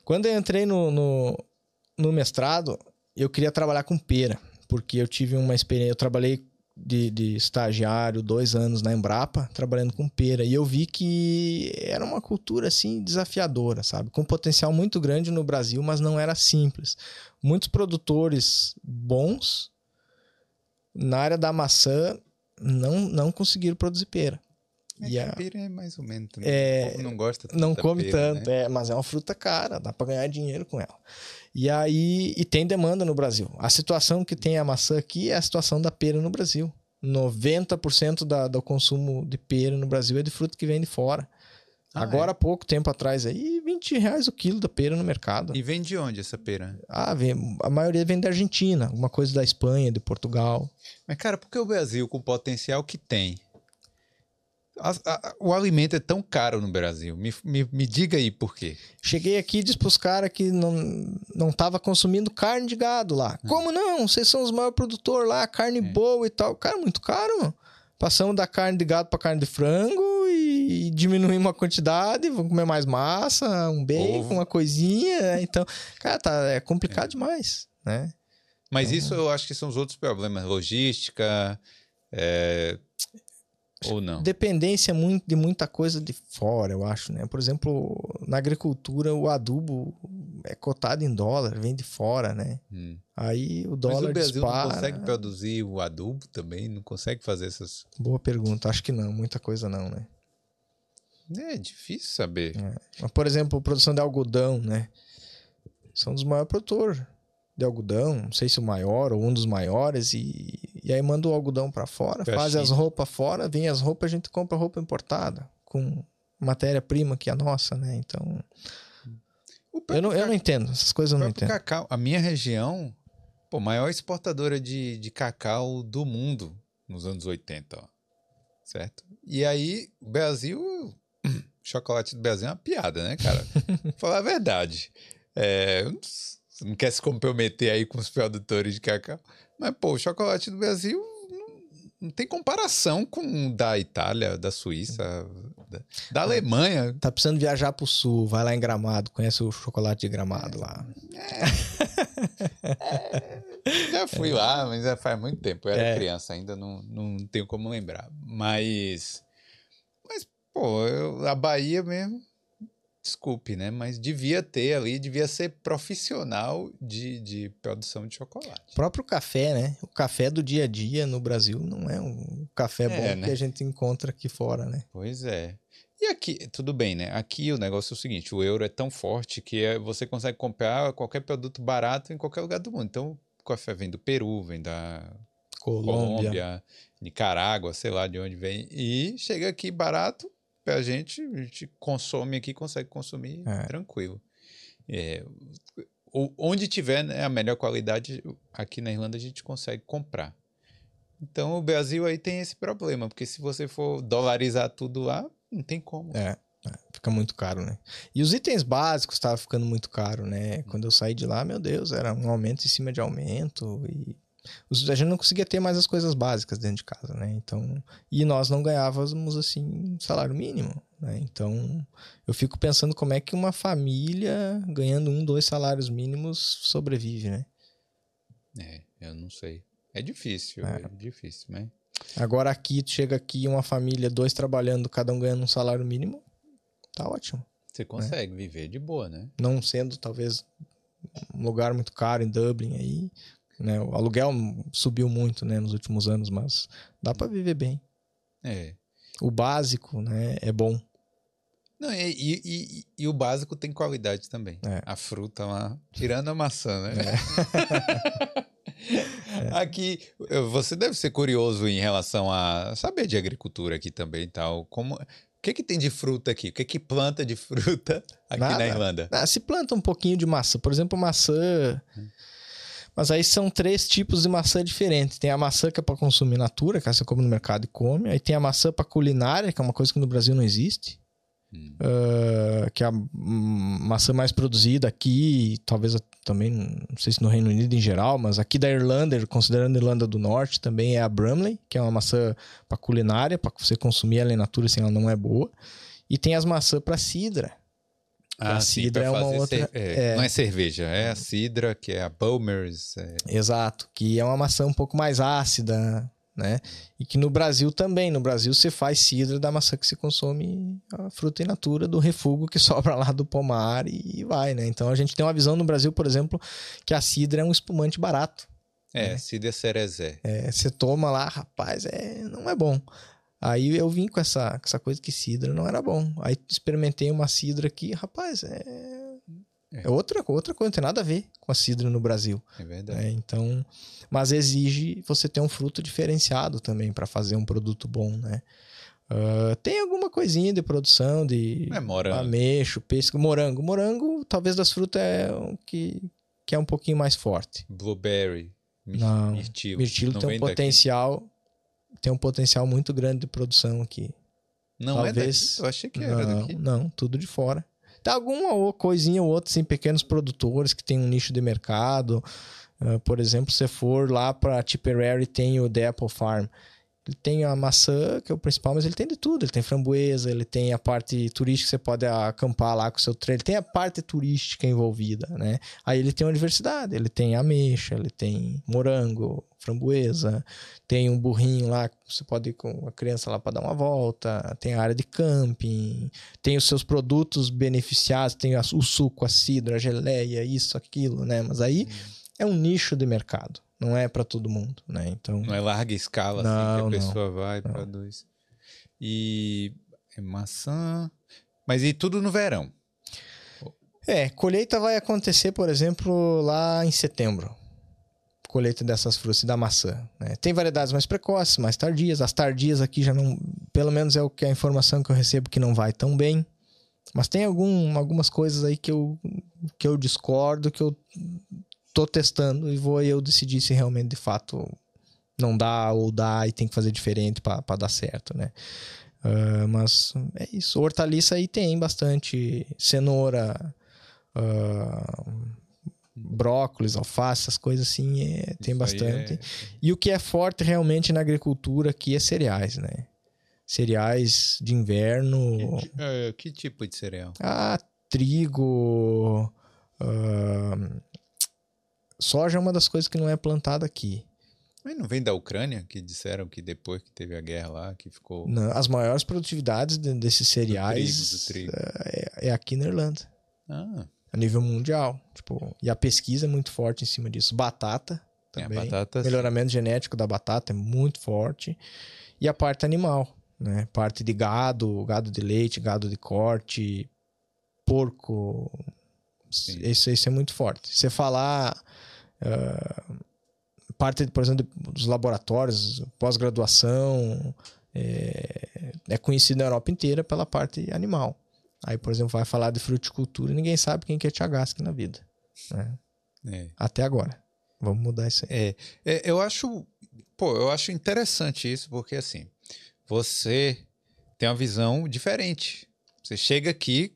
quando eu entrei no, no, no mestrado, eu queria trabalhar com pera. porque eu tive uma experiência. Eu trabalhei de, de, estagiário dois anos na Embrapa, trabalhando com pera, e eu vi que era uma cultura assim desafiadora, sabe? Com potencial muito grande no Brasil, mas não era simples. Muitos produtores bons na área da maçã não, não conseguiram produzir pera. É e a pera é mais ou menos. Né? É, não gosta tanto Não come pera, tanto, né? é, mas é uma fruta cara, dá para ganhar dinheiro com ela. E aí, e tem demanda no Brasil. A situação que tem a maçã aqui é a situação da pera no Brasil. 90% da, do consumo de pera no Brasil é de fruta que vem de fora. Ah, Agora, é? há pouco tempo atrás, aí, 20 reais o quilo da pera no mercado. E vem de onde essa pera? Ah, vem, a maioria vem da Argentina, alguma coisa da Espanha, de Portugal. Mas, cara, por que o Brasil, com o potencial que tem, a- a- o alimento é tão caro no Brasil? Me, me, me diga aí por quê. Cheguei aqui e disse pros caras que não, não tava consumindo carne de gado lá. Como não? Vocês são os maiores produtores lá, carne boa e tal. Cara, muito caro. mano. Passamos da carne de gado pra carne de frango e diminuímos a quantidade, vamos comer mais massa, um bacon, Ovo. uma coisinha. né? Então, cara, tá, é complicado demais, né? Mas isso eu acho que são os outros problemas. Logística, é, ou não? Dependência muito, de muita coisa de fora, eu acho, né? Por exemplo, na agricultura, o adubo é cotado em dólar, vem de fora, né? Hum. Aí o Mas dólar o Brasil dispara. não consegue produzir o adubo também? Não consegue fazer essas... Boa pergunta. Acho que não, muita coisa não, né? É difícil saber. Mas, por exemplo, produção de algodão, né? São dos maiores produtores de algodão, não sei se o maior ou um dos maiores, e, e aí manda o algodão para fora, Pra faz China. as roupas fora, vem as roupas, a gente compra roupa importada, com matéria-prima que é a nossa, né? Então, O eu não, eu não entendo, essas coisas eu não entendo. cacau, a minha região, pô, maior exportadora de, de cacau do mundo nos anos 80, ó. Certo? E aí, o Brasil, o chocolate do Brasil é uma piada, né, cara? Falar a verdade. É, não quer se comprometer aí com os produtores de cacau, mas, pô, o chocolate do Brasil não, tem comparação com o da Itália, da Suíça, da, da Alemanha. Tá precisando viajar pro sul, vai lá em Gramado, conhece o chocolate de Gramado lá. Já fui lá, mas já faz muito tempo. Eu era É. criança ainda, não, não tenho como lembrar. Mas. Mas, pô, eu- a Bahia mesmo. Desculpe, né? Mas devia ter ali, devia ser profissional de, de produção de chocolate. O próprio café, né? O café do dia a dia no Brasil não é um café É, bom né? que a gente encontra aqui fora, né? Pois é. E aqui, tudo bem, né? Aqui o negócio é o seguinte: o euro é tão forte que é- você consegue comprar qualquer produto barato em qualquer lugar do mundo. Então, o café vem do Peru, vem da Colômbia. Colômbia, Nicarágua, sei lá de onde vem. E chega aqui barato pra gente, a gente consome aqui, consegue consumir É. tranquilo. É, onde tiver né, a melhor qualidade, aqui na Irlanda a gente consegue comprar. Então o Brasil aí tem esse problema, porque se você for dolarizar tudo lá, não tem como. É, é, fica muito caro, né? E os itens básicos estavam ficando muito caro, né? Quando eu saí de lá, meu Deus, era um aumento em cima de aumento e a gente não conseguia ter mais as coisas básicas dentro de casa, né? Então, e nós não ganhávamos assim salário mínimo, né? Então, eu fico pensando como é que uma família ganhando um, dois salários mínimos sobrevive, né? É, eu não sei. É difícil, É. é, difícil, mas Agora aqui, chega aqui uma família, dois trabalhando, cada um ganhando um salário mínimo, tá ótimo. você consegue viver de boa, né? não sendo talvez um lugar muito caro em Dublin aí, né? O aluguel subiu muito, né, nos últimos anos, mas dá para viver bem. É. O básico, né, é bom. Não, e, e- e- e o básico tem qualidade também. É. A fruta lá, tirando a maçã, né? Aqui, eh, você deve ser curioso em relação a saber de agricultura aqui também e tal. Como, o que que tem de fruta aqui? O que que planta de fruta aqui Nada. na Irlanda? Ah, se planta um pouquinho de maçã, por exemplo, maçã. Mas aí são três tipos de maçã diferentes. Tem a maçã que é para consumir natura, que você come no mercado e come. Aí tem a maçã para culinária, que é uma coisa que no Brasil não existe. Hum. Ah, que é a maçã mais produzida aqui, talvez também, não sei se no Reino Unido em geral, mas aqui da Irlanda, considerando a Irlanda do Norte, também é a Bramley, que é uma maçã para culinária, para você consumir ela em natura, assim, ela não é boa. E tem as maçãs para cidra. Ah, a cidra é uma outra. cer- é, Não é cerveja, é a cidra, que é a Bulmers. é- Exato, que é uma maçã um pouco mais ácida, né? E que no Brasil também, no Brasil você faz cidra da maçã que se consome a fruta in natura do refúgio que sobra lá do pomar e vai, né? Então a gente tem uma visão no Brasil, por exemplo, que a cidra é um espumante barato. É, cidra cerezé. É, você toma lá, rapaz, é, não é bom. Aí eu vim com essa, com essa coisa que cidra não era bom. Aí experimentei uma cidra aqui, rapaz, é, é outra, outra coisa, não tem nada a ver com a cidra no Brasil. É verdade. né? Então, mas exige você ter um fruto diferenciado também para fazer um produto bom, né? Ah, tem alguma coisinha de produção de É morango. ameixo, pêssego, morango. Morango, talvez das frutas é o que, que é um pouquinho mais forte. Blueberry. mir- Não, Mirtilo. Mirtilo Não tem um vem daqui? Tem um potencial muito grande de produção aqui. Não talvez- é daqui? Eu achei que era não, daqui. não, tudo de fora. Tem alguma coisinha ou outra, assim, pequenos produtores que tem um nicho de mercado. Ah, por exemplo, se for lá para Tipperary, tem o The Apple Farm. Ele tem a maçã, que é o principal, mas ele tem de tudo. Ele tem framboesa, ele tem a parte turística, você pode acampar lá com o seu trailer. Ele tem a parte turística envolvida, né? Aí ele tem uma diversidade. Ele tem ameixa, ele tem morango, framboesa. Tem um burrinho lá, você pode ir com a criança lá para dar uma volta. Tem a área de camping. Tem os seus produtos beneficiados. Tem o suco, a cidra, a geleia, isso, aquilo, né? Mas aí é um nicho de mercado. Não é para todo mundo, né? Então... Não é larga escala Não, assim não. que a pessoa vai, produz. E é maçã. Mas e tudo no verão. É, colheita vai acontecer, por exemplo, lá em setembro. Colheita dessas frutas e da maçã. né? Tem variedades mais precoces, mais tardias. As tardias aqui já não. Pelo menos é o que a informação que eu recebo que não vai tão bem. Mas tem algum, algumas coisas aí que eu, que eu discordo, que eu tô testando e vou eu decidir se realmente de fato não dá ou dá e tem que fazer diferente para dar certo, né? Ah, mas é isso. Hortaliça aí tem bastante cenoura, ah, brócolis, alface, essas coisas assim, é, tem bastante. é- E o que é forte realmente na agricultura aqui é cereais, né? Cereais de inverno, Que, é, que tipo de cereal? ah, trigo, ah, soja é uma das coisas que não é plantada aqui. Mas não vem da Ucrânia, que disseram que depois que teve a guerra lá, que ficou. Não, as maiores produtividades de- desses cereais do trigo. É, é aqui na Irlanda. Ah, a nível mundial. Tipo, e a pesquisa é muito forte em cima disso. Batata a também. batata. sim. Melhoramento genético da batata é muito forte. E a parte animal, né? Parte de gado, gado de leite, gado de corte, porco. Sim. Isso, isso é muito forte. Você falar. Ah, parte, por exemplo, dos laboratórios, pós-graduação, é, é conhecido na Europa inteira pela parte animal. Aí, por exemplo, vai falar de fruticultura e ninguém sabe quem que é Tiagasque na vida. né? É. Até agora. Vamos mudar isso aí. É, é, eu acho, pô, eu acho interessante isso, porque assim, você tem uma visão diferente. Você chega aqui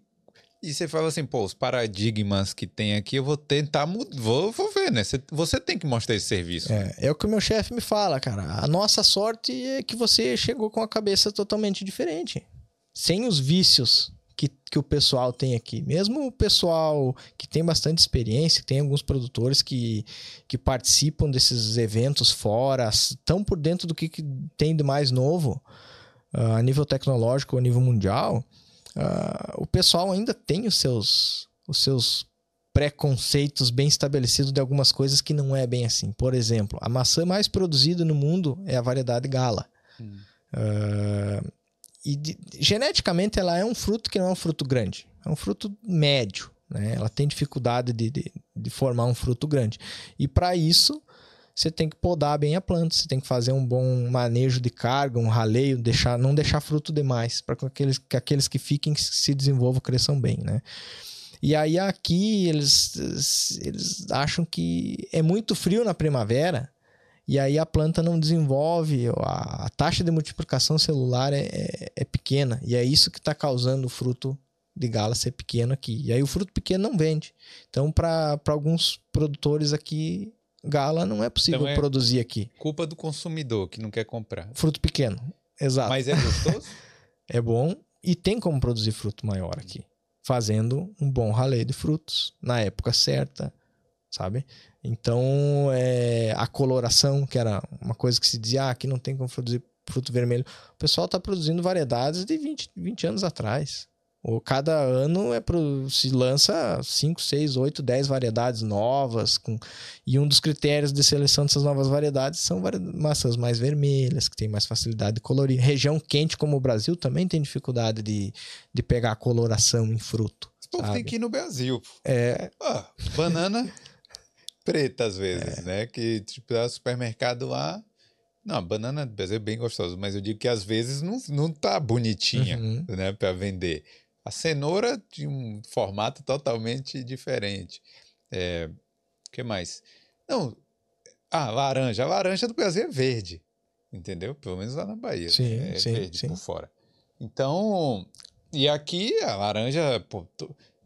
e você fala assim, pô, os paradigmas que tem aqui, eu vou tentar mudar, vou, vou ver, né? Você, você tem que mostrar esse serviço. É, é o que o meu chefe me fala, cara. A nossa sorte é que você chegou com a cabeça totalmente diferente. Sem os vícios que, que o pessoal tem aqui. Mesmo o pessoal que tem bastante experiência, tem alguns produtores que, que participam desses eventos fora, estão por dentro do que, que tem de mais novo ah, a nível tecnológico, a nível mundial. Ah, o pessoal ainda tem os seus, os seus preconceitos bem estabelecidos de algumas coisas que não é bem assim. Por exemplo, a maçã mais produzida no mundo é a variedade gala. Hum. Ah, e de- geneticamente ela é um fruto que não é um fruto grande, é um fruto médio. Né? Ela tem dificuldade de, de, de formar um fruto grande. E para isso, você tem que podar bem a planta, você tem que fazer um bom manejo de carga, um raleio, deixar, não deixar fruto demais, para que aqueles, que aqueles que fiquem se desenvolvam, cresçam bem. Né? E aí aqui eles, eles acham que é muito frio na primavera e aí a planta não desenvolve, a, a taxa de multiplicação celular é, é, é pequena e é isso que está causando o fruto de gala ser pequeno aqui. E aí o fruto pequeno não vende. Então para alguns produtores aqui, gala não é possível Então é- produzir aqui. Culpa do consumidor que não quer comprar. Fruto pequeno, exato. Mas é gostoso? É bom e tem como produzir fruto maior aqui. fazendo um bom raleio de frutos na época certa, sabe? Então, é, a coloração, que era uma coisa que se dizia, ah, aqui não tem como produzir fruto vermelho. O pessoal está produzindo variedades de 20, 20 anos atrás. Ou cada ano é pro, se lança 5, 6, 8, 10 variedades novas. Com, e um dos critérios de seleção dessas novas variedades são maçãs mais vermelhas, que tem mais facilidade de colorir. Região quente como o Brasil também tem dificuldade de, de pegar a coloração em fruto. O povo tem que ir no Brasil. É. Ah, banana preta às vezes, é. né? Que tipo, é supermercado lá. Não, a banana do Brasil é bem gostosa, mas eu digo que às vezes não, não tá bonitinha, uhum. né, para vender. A cenoura de um formato totalmente diferente. É, o que mais? Não, ah, laranja. A laranja do Brasil é verde, entendeu? Pelo menos lá na Bahia. Sim, é sim, verde sim. por fora. Então, e aqui a laranja, pô,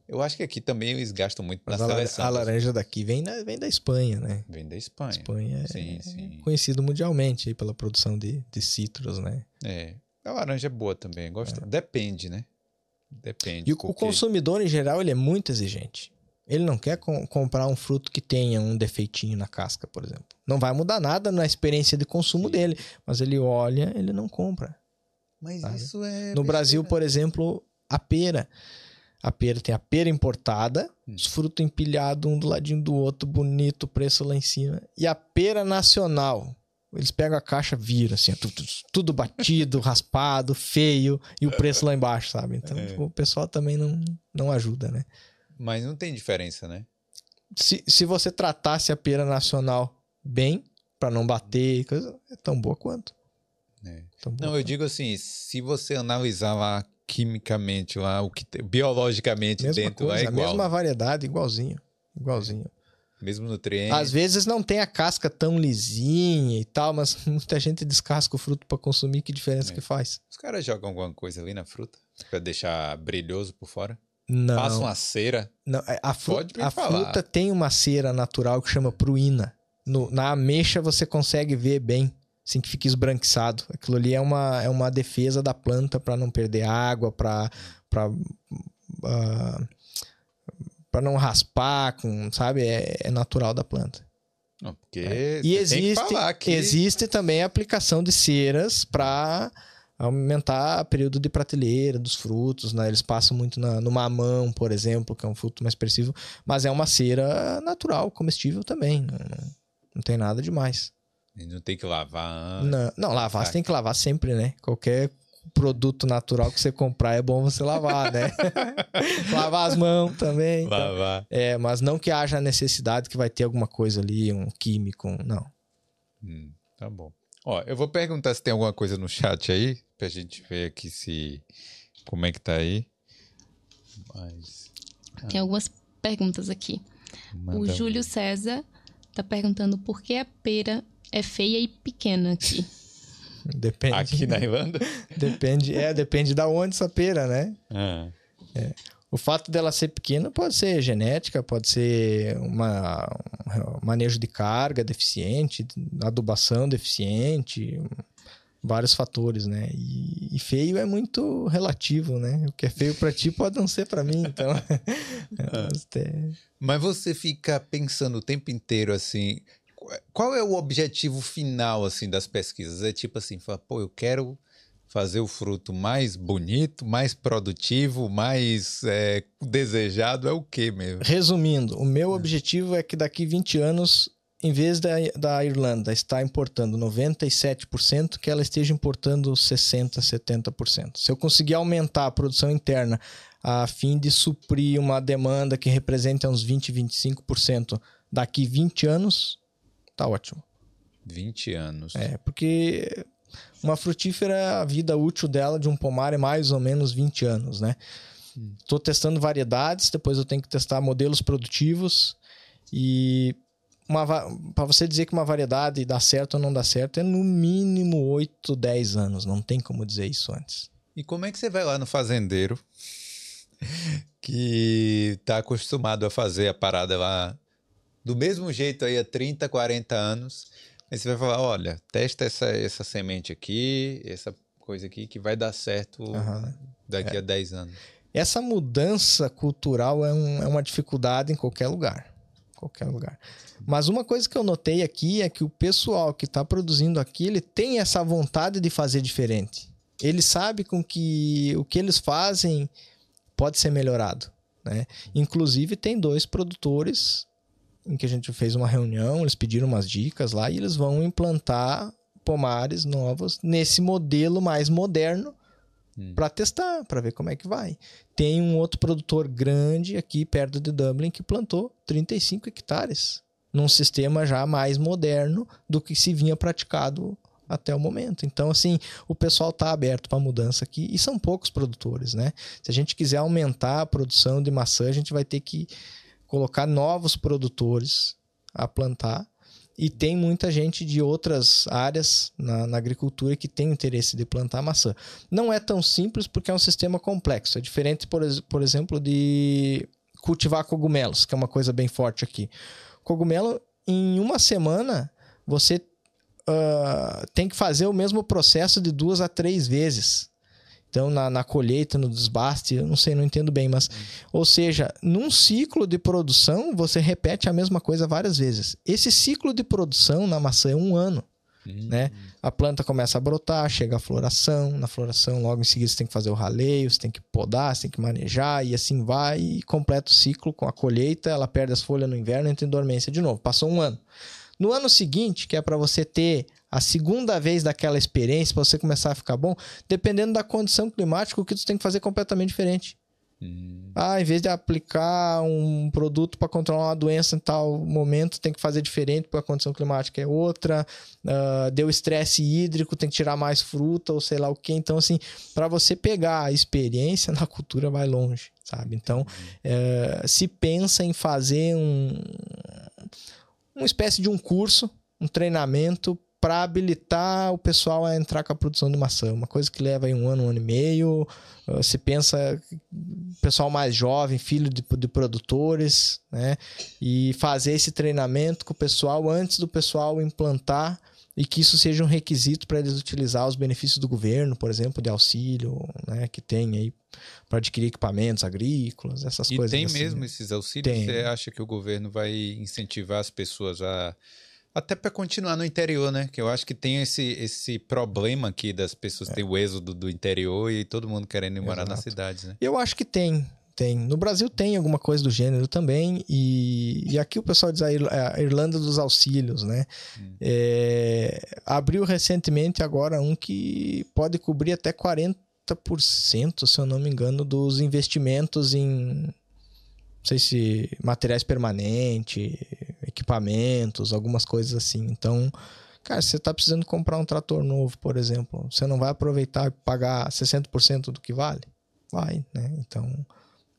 eu acho que aqui também eles gastam muito na a, seleção. A laranja daqui vem, na, vem da Espanha, né? Vem da Espanha. Espanha sim, é sim. conhecido mundialmente aí pela produção de, de citros, né? É. A laranja é boa também, gosto. É. Depende, né? Depende. E porque... o consumidor, em geral, ele é muito exigente. Ele não quer com, comprar um fruto que tenha um defeitinho na casca, por exemplo. Não vai mudar nada na experiência de consumo Sim. dele, mas ele olha, ele não compra. Mas sabe? isso é. No Brasil, por exemplo, a pera. A pera tem a pera importada, hum. os frutos empilhados um do ladinho do outro, bonito, preço lá em cima. E a pera nacional, eles pegam a caixa, viram assim, tudo, tudo batido, raspado, feio e o preço lá embaixo, sabe? Então é. o pessoal também não, não ajuda, né? Mas não tem diferença, né? Se, se você tratasse a pera nacional bem, para não bater, coisa, é tão boa quanto. É. Tão boa não, quanto. eu digo assim, se você analisar lá quimicamente, lá, o que biologicamente mesma dentro coisa, lá é igual. A mesma variedade, igualzinho. Igualzinho. Mesmo nutriente. Às vezes não tem a casca tão lisinha e tal, mas muita gente descasca o fruto para consumir. Que diferença é. que faz? Os caras jogam alguma coisa ali na fruta para deixar brilhoso por fora? Não. Passa uma cera? Não, é, a, fru a fruta tem uma cera natural que chama pruína. No, na ameixa você consegue ver bem, assim que fica esbranquiçado. Aquilo ali é uma, é uma defesa da planta para não perder água, para uh, para não raspar, com, sabe? É, é natural da planta. Não, porque é. E existe, que... existe também a aplicação de ceras para aumentar o período de prateleira dos frutos, né? Eles passam muito na, no mamão, por exemplo, que é um fruto mais expressivo, mas é uma cera natural, comestível também. Não, não tem nada demais. E não tem que lavar antes. Não, não lavar, você tem que lavar sempre, né? Qualquer produto natural que você comprar é bom você lavar, né? lavar as mãos também. Então. Lavar. Então, é, mas não que haja necessidade que vai ter alguma coisa ali, um químico, não. Hum, tá bom. Ó, eu vou perguntar se tem alguma coisa no chat aí, pra gente ver aqui se. Como é que tá aí. Mas. Tem algumas perguntas aqui. Manda o Júlio César tá perguntando por que a pera é feia e pequena aqui. Depende. Aqui na Irlanda? depende, é, depende da onde essa pera, né? Ah. É. O fato dela ser pequena pode ser genética, pode ser uma, um manejo de carga deficiente, adubação deficiente, vários fatores, né? E, e, feio é muito relativo, né? O que é feio para ti pode não ser para mim, então. é. Mas você fica pensando o tempo inteiro assim, qual é o objetivo final assim das pesquisas? É tipo assim, fala, pô, eu quero fazer o fruto mais bonito, mais produtivo, mais é, desejado, é o que mesmo? Resumindo, o meu é. objetivo é que daqui 20 anos, em vez da, da Irlanda estar importando 97%, que ela esteja importando 60%, 70%. Se eu conseguir aumentar a produção interna a fim de suprir uma demanda que representa uns 20, 25% daqui 20 anos, tá ótimo. 20 anos. É, porque uma frutífera, a vida útil dela de um pomar é mais ou menos 20 anos, né? Estou testando variedades, depois eu tenho que testar modelos produtivos e para você dizer que uma variedade dá certo ou não dá certo é no mínimo 8, 10 anos, não tem como dizer isso antes. E como é que você vai lá no fazendeiro que está acostumado a fazer a parada lá do mesmo jeito aí há 30, 40 anos. Aí você vai falar, olha, testa essa, essa semente aqui, essa coisa aqui que vai dar certo uhum. daqui é. a 10 anos. essa mudança cultural é, um, é uma dificuldade em qualquer lugar. Qualquer lugar. Mas uma coisa que eu notei aqui é que o pessoal que está produzindo aqui, ele tem essa vontade de fazer diferente. Ele sabe com que o que eles fazem pode ser melhorado. Né? Inclusive, tem dois produtores em que a gente fez uma reunião, eles pediram umas dicas lá e eles vão implantar pomares novos nesse modelo mais moderno hum. para testar, para ver como é que vai. Tem um outro produtor grande aqui perto de Dublin que plantou 35 hectares num sistema já mais moderno do que se vinha praticado até o momento. Então, assim, o pessoal está aberto para mudança aqui e são poucos produtores, né? Se a gente quiser aumentar a produção de maçã, a gente vai ter que colocar novos produtores a plantar. E tem muita gente de outras áreas na, na, agricultura que tem interesse de plantar maçã. Não é tão simples porque é um sistema complexo. É diferente, por, por exemplo, de cultivar cogumelos, que é uma coisa bem forte aqui. Cogumelo, em uma semana, você uh, tem que fazer o mesmo processo de duas a três vezes. Então, na, na colheita, no desbaste, eu não sei, não entendo bem, mas. Ou seja, num ciclo de produção, você repete a mesma coisa várias vezes. Esse ciclo de produção na maçã é um ano. Hum. Né? A planta começa a brotar, chega a floração. Na floração, logo em seguida, você tem que fazer o raleio, você tem que podar, você tem que manejar, e assim vai, e completa o ciclo com a colheita. Ela perde as folhas no inverno, entra em dormência de novo. Passou um ano. No ano seguinte, que é para você ter a segunda vez daquela experiência, para você começar a ficar bom, dependendo da condição climática, o que você tem que fazer é completamente diferente. Hum. Ah, em vez de aplicar um produto para controlar uma doença em tal momento, tem que fazer diferente porque a condição climática é outra. Uh, deu estresse hídrico, tem que tirar mais fruta ou sei lá o que. Então, assim, para você pegar a experiência na cultura, vai longe, sabe? Então, uh, se pensa em fazer um, uma espécie de um curso, um treinamento para habilitar o pessoal a entrar com a produção de maçã. Uma coisa que leva aí um ano, um ano e meio. Ah, se pensa pessoal mais jovem, filho de, de, produtores, né? E fazer esse treinamento com o pessoal antes do pessoal implantar e que isso seja um requisito para eles utilizar os benefícios do governo, por exemplo, de auxílio, né? Que tem aí para adquirir equipamentos agrícolas, essas e coisas. E tem assim. mesmo esses auxílios? Tem. Você acha que o governo vai incentivar as pessoas a até para continuar no interior, né? Que eu acho que tem esse, esse problema aqui das pessoas é. ter o êxodo do interior e todo mundo querendo ir morar nas cidades, né? Eu acho que tem. Tem. No Brasil tem alguma coisa do gênero também. E, e aqui o pessoal diz a, Irlanda dos auxílios, né? Hum. É, abriu recentemente agora um que pode cobrir até 40%, se eu não me engano, dos investimentos em não sei se materiais permanentes, equipamentos, algumas coisas assim. Então, cara, você está precisando comprar um trator novo, por exemplo, você não vai aproveitar e pagar 60% do que vale? Vai, né? Então,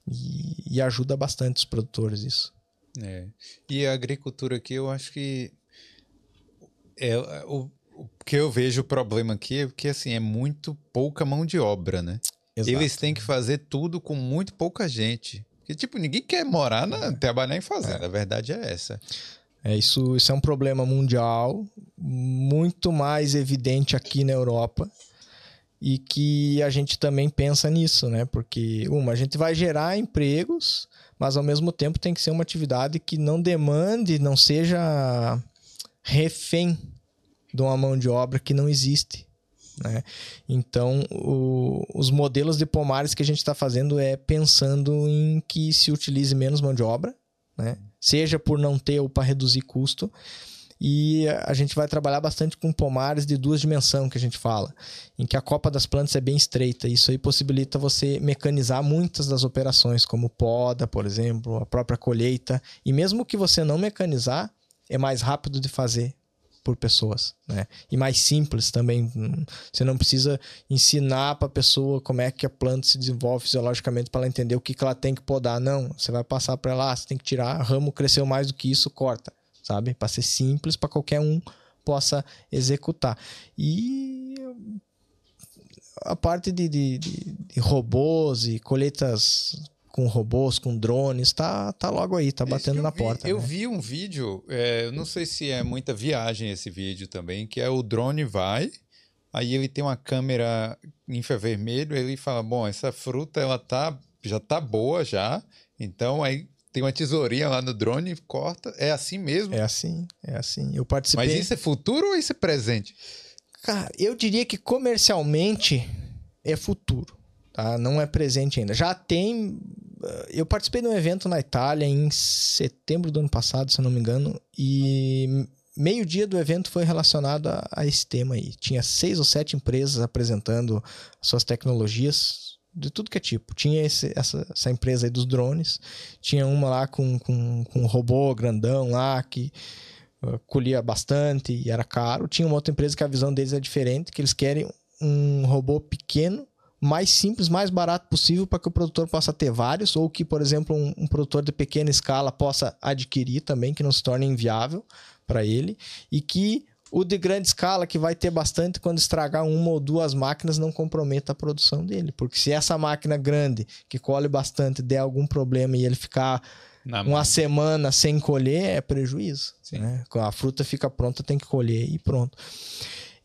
e, e, ajuda bastante os produtores isso. É. E a agricultura aqui, eu acho que é o, o que eu vejo o problema aqui é que assim é muito pouca mão de obra, né? Exato. Eles têm que fazer tudo com muito pouca gente. Porque, tipo, ninguém quer morar, na, trabalhar em fazenda. É. A verdade é essa. É, isso, isso é um problema mundial, muito mais evidente aqui na Europa. E que a gente também pensa nisso, né? Porque, uma, a gente vai gerar empregos, mas ao mesmo tempo tem que ser uma atividade que não demande, não seja refém de uma mão de obra que não existe. Né? Então, o, os modelos de pomares que a gente está fazendo é pensando em que se utilize menos mão de obra, né? seja por não ter ou para reduzir custo. E a gente vai trabalhar bastante com pomares de duas dimensões, que a gente fala, em que a copa das plantas é bem estreita. Isso aí possibilita você mecanizar muitas das operações, como poda, por exemplo, a própria colheita. E mesmo que você não mecanizar, é mais rápido de fazer por pessoas, né? E mais simples também. Você não precisa ensinar para a pessoa como é que a planta se desenvolve fisiologicamente para ela entender o que, que ela tem que podar. Não, você vai passar para ela, ah, você tem que tirar, ramo cresceu mais do que isso, corta, sabe? Para ser simples, para qualquer um possa executar. E a parte de, de, de, de robôs e colheitas com robôs, com drones, tá, tá logo aí, tá batendo na vi, porta. Eu né? vi um vídeo, é, não sei se é muita viagem esse vídeo também, que é o drone vai, aí ele tem uma câmera infravermelho, ele fala, bom, essa fruta ela tá já tá boa já. Então aí tem uma tesourinha lá no drone, corta. É assim mesmo? É assim, é assim. Eu participei. Mas isso é futuro ou isso é presente? Cara, eu diria que comercialmente é futuro, tá? Não é presente ainda. Já tem. Eh, eu participei de um evento na Itália em setembro do ano passado, se eu não me engano, e meio-dia do evento foi relacionado a, a, esse tema aí. Tinha seis ou sete empresas apresentando suas tecnologias de tudo que é tipo. Tinha esse, essa, essa empresa aí dos drones, tinha uma lá com, com, com um robô grandão lá que uh, colhia bastante e era caro. Tinha uma outra empresa que a visão deles é diferente, que eles querem um robô pequeno, mais simples, mais barato possível para que o produtor possa ter vários, ou que, por exemplo, um, um produtor de pequena escala possa adquirir também, que não se torne inviável para ele, e que o de grande escala, que vai ter bastante, quando estragar uma ou duas máquinas, não comprometa a produção dele. Porque se essa máquina grande, que colhe bastante, der algum problema e ele ficar Na uma mão. semana sem colher, é prejuízo. Né? A fruta fica pronta, tem que colher e pronto.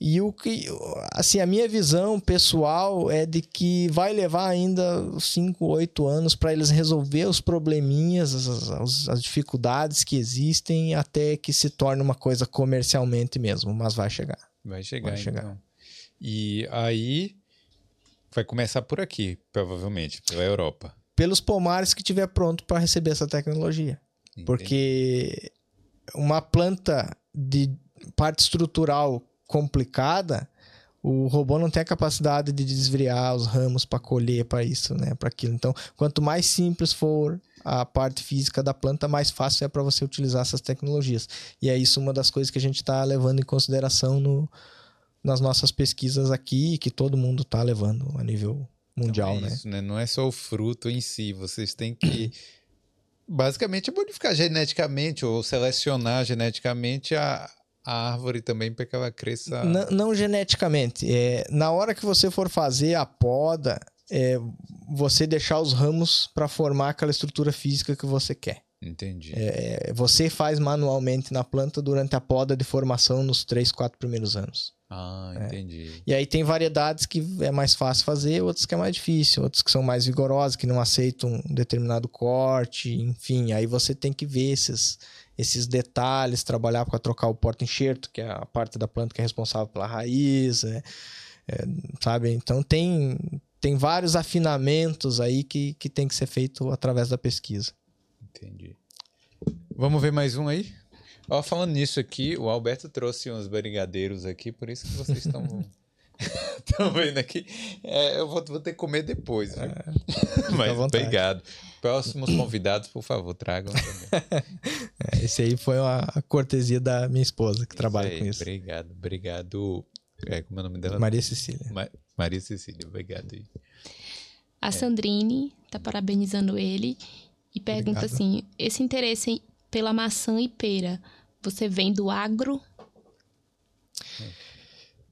E o que, assim, a minha visão pessoal é de que vai levar ainda 5, 8 anos para eles resolver os probleminhas, as, as, dificuldades que existem, até que se torne uma coisa comercialmente mesmo, mas vai chegar. Vai chegar, vai chegar. Então. E aí vai começar por aqui, provavelmente, pela Europa. Pelos pomares que tiver pronto para receber essa tecnologia. Entendi. Porque uma planta de parte estrutural complicada, o robô não tem a capacidade de desviar os ramos para colher para isso, né, para aquilo. Então, quanto mais simples for a parte física da planta, mais fácil é para você utilizar essas tecnologias. E é isso uma das coisas que a gente está levando em consideração no, nas nossas pesquisas aqui, que todo mundo está levando a nível mundial, então é isso, né? Não é só o fruto em si, vocês têm que basicamente modificar geneticamente ou selecionar geneticamente a, a árvore também para que ela cresça. Não, não geneticamente. É, na hora que você for fazer a poda, é, você deixar os ramos para formar aquela estrutura física que você quer. Entendi. É, você faz manualmente na planta durante a poda de formação nos três, quatro primeiros anos. Ah, é. entendi. É. E aí tem variedades que é mais fácil fazer, outras que é mais difícil, outras que são mais vigorosas, que não aceitam um determinado corte, enfim. Aí você tem que ver esses, esses detalhes, trabalhar para trocar o porta-enxerto, que é a parte da planta que é responsável pela raiz, é, é, sabe? Então tem, tem vários afinamentos aí que, que tem que ser feito através da pesquisa. Entendi. Vamos ver mais um aí? Ó, falando nisso aqui, o Alberto trouxe uns brigadeiros aqui, por isso que vocês estão Estão vendo aqui? É, eu vou, vou, ter que comer depois, viu? É, Mas obrigado. Próximos convidados, por favor, tragam também. É, esse aí foi uma cortesia da minha esposa, que isso trabalha aí, com isso. Obrigado, obrigado. É, como é o nome dela? Maria Cecília. Ma Maria Cecília, obrigado. A Sandrine está parabenizando ele e pergunta obrigado. assim: esse interesse pela maçã e pera, você vem do agro? É,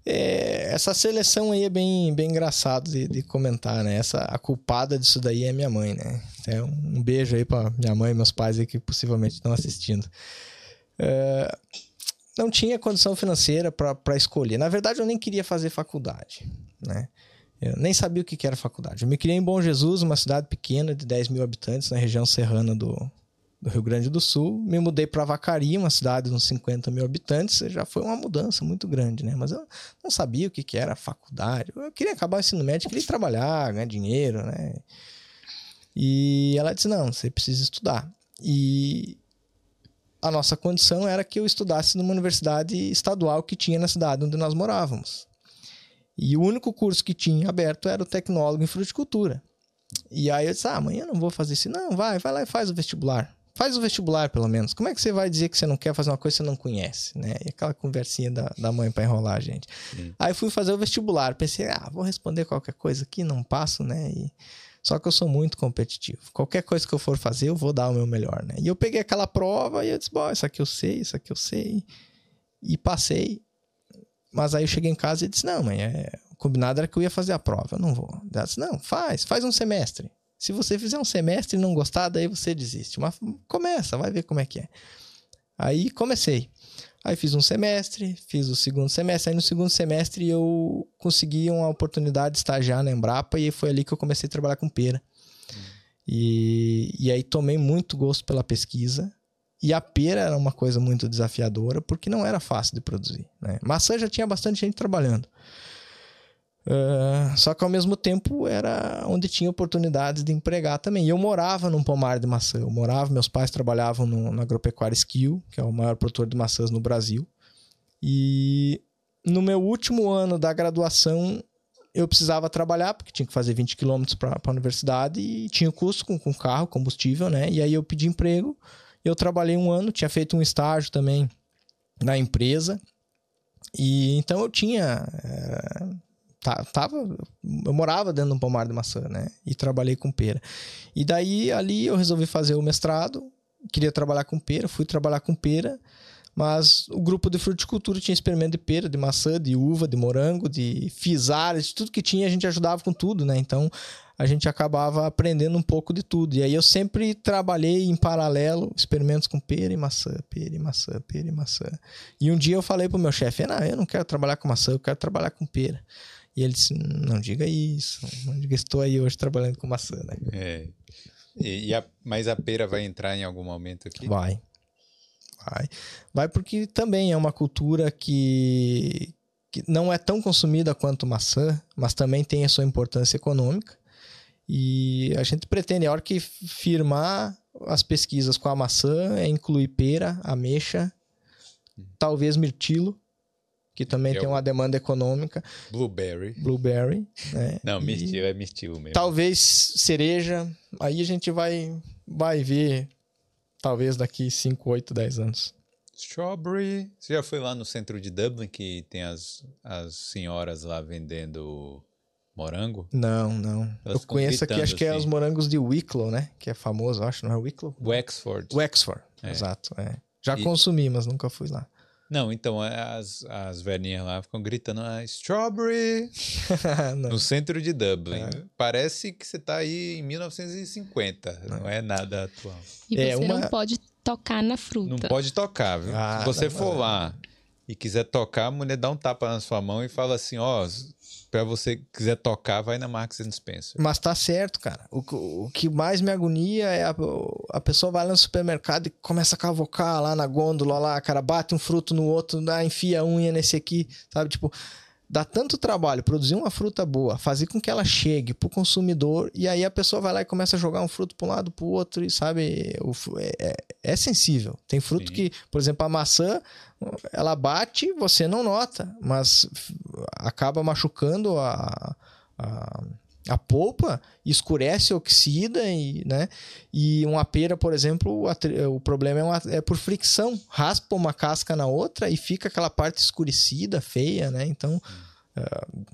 essa seleção aí é bem, bem engraçado de, de, comentar, né? Essa, a culpada disso daí é minha mãe, né? É um beijo aí para minha mãe e meus pais aí que possivelmente estão assistindo. É, não tinha condição financeira para escolher. Na verdade, eu nem queria fazer faculdade, né? Eu nem sabia o que era faculdade. Eu me criei em Bom Jesus, uma cidade pequena de 10 mil habitantes, na região serrana do, do Rio Grande do Sul, me mudei para Vacaria, uma cidade de uns 50 mil habitantes, já foi uma mudança muito grande, né? Mas eu não sabia o que, que era faculdade, eu queria acabar o ensino médio, queria trabalhar, ganhar dinheiro, né? E ela disse, não, você precisa estudar. E a nossa condição era que eu estudasse numa universidade estadual que tinha na cidade onde nós morávamos. E o único curso que tinha aberto era o tecnólogo em fruticultura. E aí eu disse, ah, amanhã não vou fazer isso. Não, vai, vai lá e faz o vestibular. Faz o vestibular, pelo menos. Como é que você vai dizer que você não quer fazer uma coisa que você não conhece, né? E aquela conversinha da, da mãe para enrolar a gente. Sim. Aí fui fazer o vestibular. Pensei, ah, vou responder qualquer coisa aqui, não passo, né? E... Só que eu sou muito competitivo. Qualquer coisa que eu for fazer, eu vou dar o meu melhor, né? E eu peguei aquela prova e eu disse, bom, isso aqui eu sei, isso aqui eu sei. E passei. Mas aí eu cheguei em casa e disse, não, mãe, é... o combinado era que eu ia fazer a prova. Eu não vou. Ela disse, não, faz, faz um semestre. Se você fizer um semestre e não gostar, daí você desiste. Mas começa, vai ver como é que é. Aí comecei. Aí fiz um semestre, fiz o segundo semestre. Aí no segundo semestre eu consegui uma oportunidade de estagiar na Embrapa e foi ali que eu comecei a trabalhar com pera. Hum. E, e aí tomei muito gosto pela pesquisa. E a pera era uma coisa muito desafiadora, porque não era fácil de produzir. Né? Maçã já tinha bastante gente trabalhando. Uh, só que ao mesmo tempo era onde tinha oportunidades de empregar também. E eu morava num pomar de maçã. Eu morava, meus pais trabalhavam no, no Agropecuária Skill, que é o maior produtor de maçãs no Brasil. E no meu último ano da graduação, eu precisava trabalhar, porque tinha que fazer 20 quilômetros para a universidade e tinha custo com, com carro, combustível, né? E aí eu pedi emprego. Eu trabalhei um ano, tinha feito um estágio também na empresa. E então eu tinha. É, tava, eu morava dentro de um pomar de maçã, né? E trabalhei com pera. E daí ali eu resolvi fazer o mestrado, queria trabalhar com pera, fui trabalhar com pera, mas o grupo de fruticultura tinha experimento de pera, de maçã, de uva, de morango, de fisares, tudo que tinha a gente ajudava com tudo, né? Então a gente acabava aprendendo um pouco de tudo. E aí eu sempre trabalhei em paralelo experimentos com pera e maçã, pera e maçã, pera e maçã. E um dia eu falei pro meu chefe, não, eu não quero trabalhar com maçã, eu quero trabalhar com pera. E ele disse: Não diga isso, não diga estou aí hoje trabalhando com maçã, né? É. E, e a, mas a pera vai entrar em algum momento aqui? Vai. Vai. Vai porque também é uma cultura que, que não é tão consumida quanto maçã, mas também tem a sua importância econômica. E a gente pretende, a hora que firmar as pesquisas com a maçã, é incluir pera, ameixa, talvez mirtilo que também tem uma demanda econômica. Blueberry. Blueberry. Né? Não, mirtilo é mirtilo mesmo. Talvez cereja. Aí a gente vai, vai ver, talvez daqui 5, 8, 10 anos. Strawberry. Você já foi lá no centro de Dublin que tem as, as senhoras lá vendendo morango? Não, não. Elas eu conheço aqui, acho que é os assim. morangos de Wicklow, né? Que é famoso, acho, não é Wicklow? Wexford. Wexford, é. exato. É. Já e... consumi, mas nunca fui lá. Não, então é, as, as velhinhas lá ficam gritando ah, Strawberry no centro de Dublin. É. Parece que você tá aí em 1950, não, não é nada atual. E é, você uma... não pode tocar na fruta. Não pode tocar, viu? Ah, Se você for lá e quiser tocar, a mulher dá um tapa na sua mão e fala assim, ó, oh, para você quiser tocar, vai na Marks Spencer. Mas tá certo, cara. O, o que mais me agonia é a, a pessoa vai lá no supermercado e começa a cavocar lá na gôndola, lá, cara, bate um fruto no outro, dá, enfia a unha nesse aqui, sabe? Tipo, dá tanto trabalho produzir uma fruta boa, fazer com que ela chegue pro consumidor e aí a pessoa vai lá e começa a jogar um fruto para um lado para o outro e sabe o, é, é, é, sensível. Tem fruto Sim. que, por exemplo, a maçã ela bate, você não nota, mas acaba machucando a, a a polpa escurece, oxida e, né? E uma pera, por exemplo, o problema é, uma, é, por fricção, raspa uma casca na outra e fica aquela parte escurecida, feia, né? Então, uh,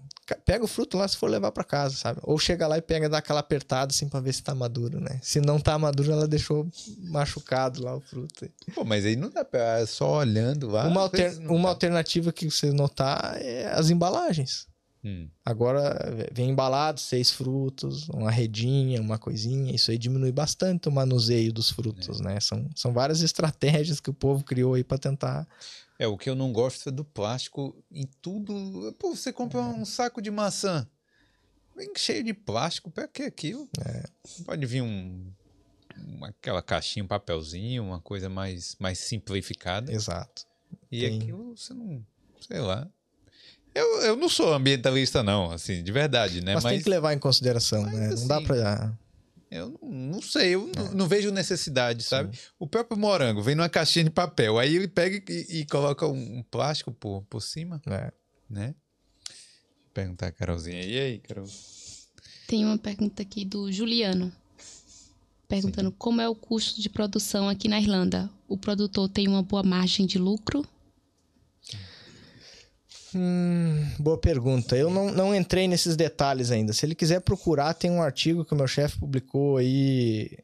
pega o fruto lá se for levar para casa, sabe? Ou chega lá e pega dá aquela apertada assim para ver se tá maduro, né? Se não tá maduro, ela deixou machucado lá o fruto. Pô, mas aí não dá pra é só olhando lá. Uma, alter, uma alternativa que você notar é as embalagens. Hum. Agora vem embalado seis frutos, uma redinha, uma coisinha. Isso aí diminui bastante o manuseio dos frutos, é. né? São, são várias estratégias que o povo criou aí para tentar. É, o que eu não gosto é do plástico em tudo. Pô, você compra é. um saco de maçã, vem cheio de plástico, para que aquilo? É. Pode vir um, aquela caixinha, um papelzinho, uma coisa mais, mais simplificada. Exato. E Tem... aquilo você não. Sei lá. Eu, eu não sou ambientalista, não, assim, de verdade, né? Mas, Mas tem que levar em consideração, Mas, né? Assim, não dá assim, pra. Eu não, não sei, eu é. não, vejo necessidade, sabe? Sim. O próprio morango vem numa caixinha de papel, aí ele pega e, e coloca um, um, plástico por, por cima, é. né? Vou perguntar a Carolzinha. E aí, Carol? Tem uma pergunta aqui do Juliano. Perguntando Sim. como é o custo de produção aqui na Irlanda. O produtor tem uma boa margem de lucro? Hum, boa pergunta. Eu não, não entrei nesses detalhes ainda. Se ele quiser procurar, tem um artigo que o meu chefe publicou aí.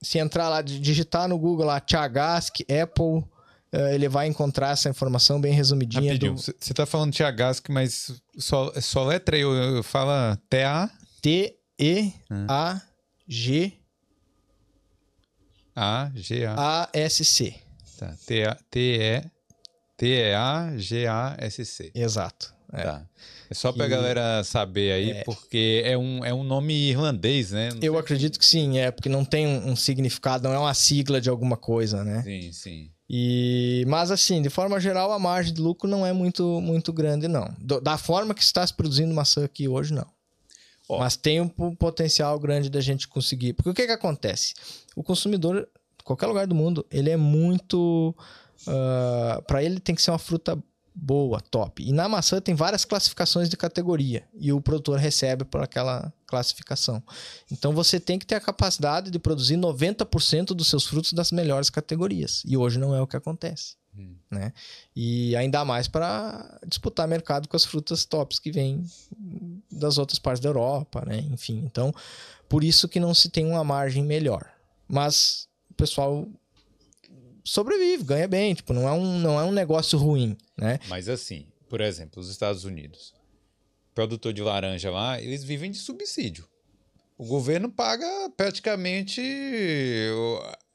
Se entrar lá, digitar no Google lá, Tiagask, Apple, uh, ele vai encontrar essa informação bem resumidinha. Você do... tá falando Tiagask, mas só, só letra aí, eu, eu fala T-A... T-E-A-G... A-G-A... A-S-C. Tá, T-E... T-E-A-G-A-S-C. Exato. É. Tá. É só pra Que- galera saber aí, É. porque é um, é um nome irlandês, né? Não Eu acredito que sim, é, porque não tem um, um significado, não é uma sigla de alguma coisa, né? Sim, sim. E, mas assim, de forma geral, a margem de lucro não é muito, muito grande, não. Do- da forma que está se produzindo maçã aqui hoje, não. Ó. Mas tem um po- potencial grande da gente conseguir. Porque o que que acontece? O consumidor, em qualquer lugar do mundo, ele é muito... para ele tem que ser uma fruta boa, top. E na maçã tem várias classificações de categoria. E o produtor recebe por aquela classificação. Então você tem que ter a capacidade de produzir 90% dos seus frutos das melhores categorias. E hoje não é o que acontece. Hum. Né? E ainda mais para disputar mercado com as frutas tops que vêm das outras partes da Europa, né? Enfim, então por isso que não se tem uma margem melhor. Mas o pessoal sobrevive, ganha bem, tipo, não é um, não é um negócio ruim, né? Mas assim, por exemplo, os Estados Unidos, produtor de laranja lá, eles vivem de subsídio. O governo paga praticamente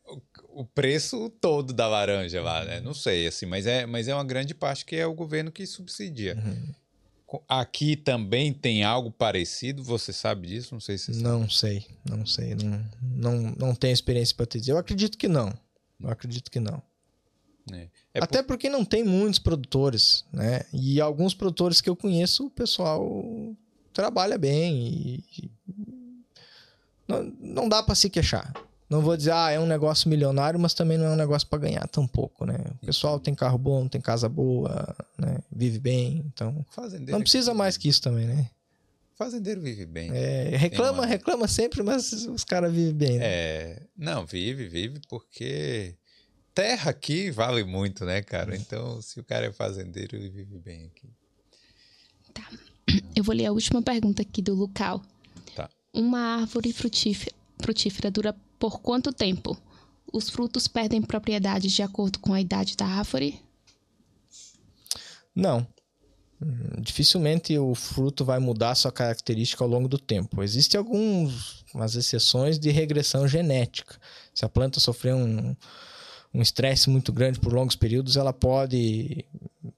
o, o- preço todo da laranja lá, né? Não sei, assim, mas é, mas é uma grande parte que é o governo que subsidia. Co- Aqui também tem algo parecido, você sabe disso? Não sei se você sabe. Não sei, não sei, não, não, não tenho experiência para te dizer. Eu acredito que não. Acredito que não. É por- Até porque não tem muitos produtores, né? E alguns produtores que eu conheço, o pessoal trabalha bem e e não, não dá para se queixar. Não vou dizer, ah, é um negócio milionário, mas também não é um negócio para ganhar tampouco, né? O pessoal tem carro bom, tem casa boa, né? Vive bem, então fazendeiro, não precisa mais que isso também, né? Fazendeiro vive bem. É, reclama, uma- reclama sempre, mas os caras vivem bem. né? É, não, vive, vive, porque terra aqui vale muito, né, cara? Então, se o cara é fazendeiro, ele vive bem aqui. Eu vou ler a última pergunta aqui do Lucal. Tá. Uma árvore frutífera, frutífera dura por quanto tempo? Os frutos perdem propriedades de acordo com a idade da árvore? Não. Dificilmente o fruto vai mudar sua característica ao longo do tempo. Existem algumas exceções de regressão genética. Se a planta sofrer um um estresse muito grande por longos períodos, ela pode,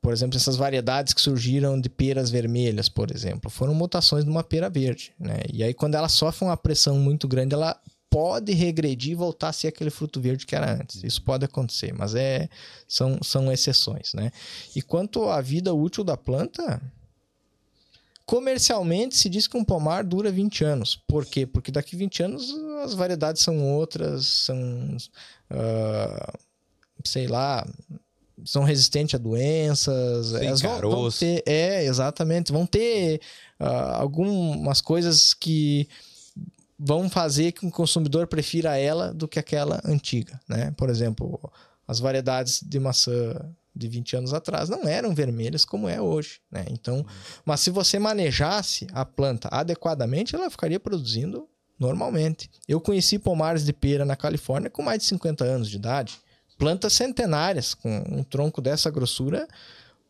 por exemplo, essas variedades que surgiram de peras vermelhas, por exemplo, foram mutações de uma pera verde, né? E aí quando ela sofre uma pressão muito grande, ela pode regredir e voltar a ser aquele fruto verde que era antes. Isso pode acontecer, mas é são, são exceções, né? E quanto à vida útil da planta, comercialmente se diz que um pomar dura 20 anos. Por quê? Porque daqui 20 anos as variedades são outras, são, ah, sei lá, são resistentes a doenças. Sem elas vão, vão ter, é, exatamente. Vão ter ah, algumas coisas que vão fazer que o consumidor prefira ela do que aquela antiga, né? Por exemplo, as variedades de maçã de 20 anos atrás não eram vermelhas como é hoje, né? Então, mas se você manejasse a planta adequadamente, ela ficaria produzindo normalmente. Eu conheci pomares de pera na Califórnia com mais de 50 anos de idade, plantas centenárias com um tronco dessa grossura,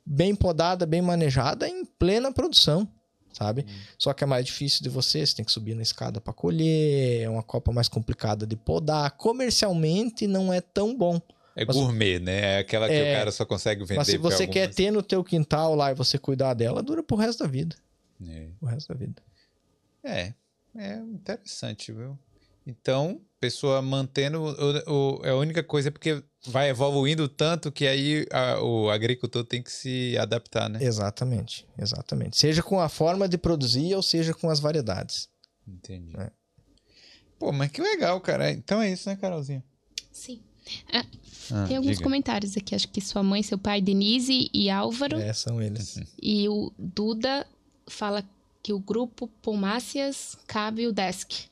bem podada, bem manejada, em plena produção, sabe? Só que é mais difícil de você, você tem que subir na escada para colher, é uma copa mais complicada de podar. Comercialmente não é tão bom. É Mas- gourmet, né? É aquela que É. o cara só consegue vender. Mas se você quer algumas- ter no teu quintal lá e você cuidar dela, dura pro resto da vida. É. O resto da vida. É, é interessante, viu? Então, pessoa mantendo o, o- é a única coisa porque vai evoluindo tanto que aí a- o agricultor tem que se adaptar, né? Exatamente, exatamente. Seja com a forma de produzir ou seja com as variedades. Entendi. É. Pô, mas que legal, cara. Então é isso, né, Carolzinha? Sim. Ah, Tem alguns diga. comentários aqui, acho que sua mãe, seu pai, Denise e Álvaro. É, são eles. E o Duda fala que o grupo Pomáceas cabe o Desk.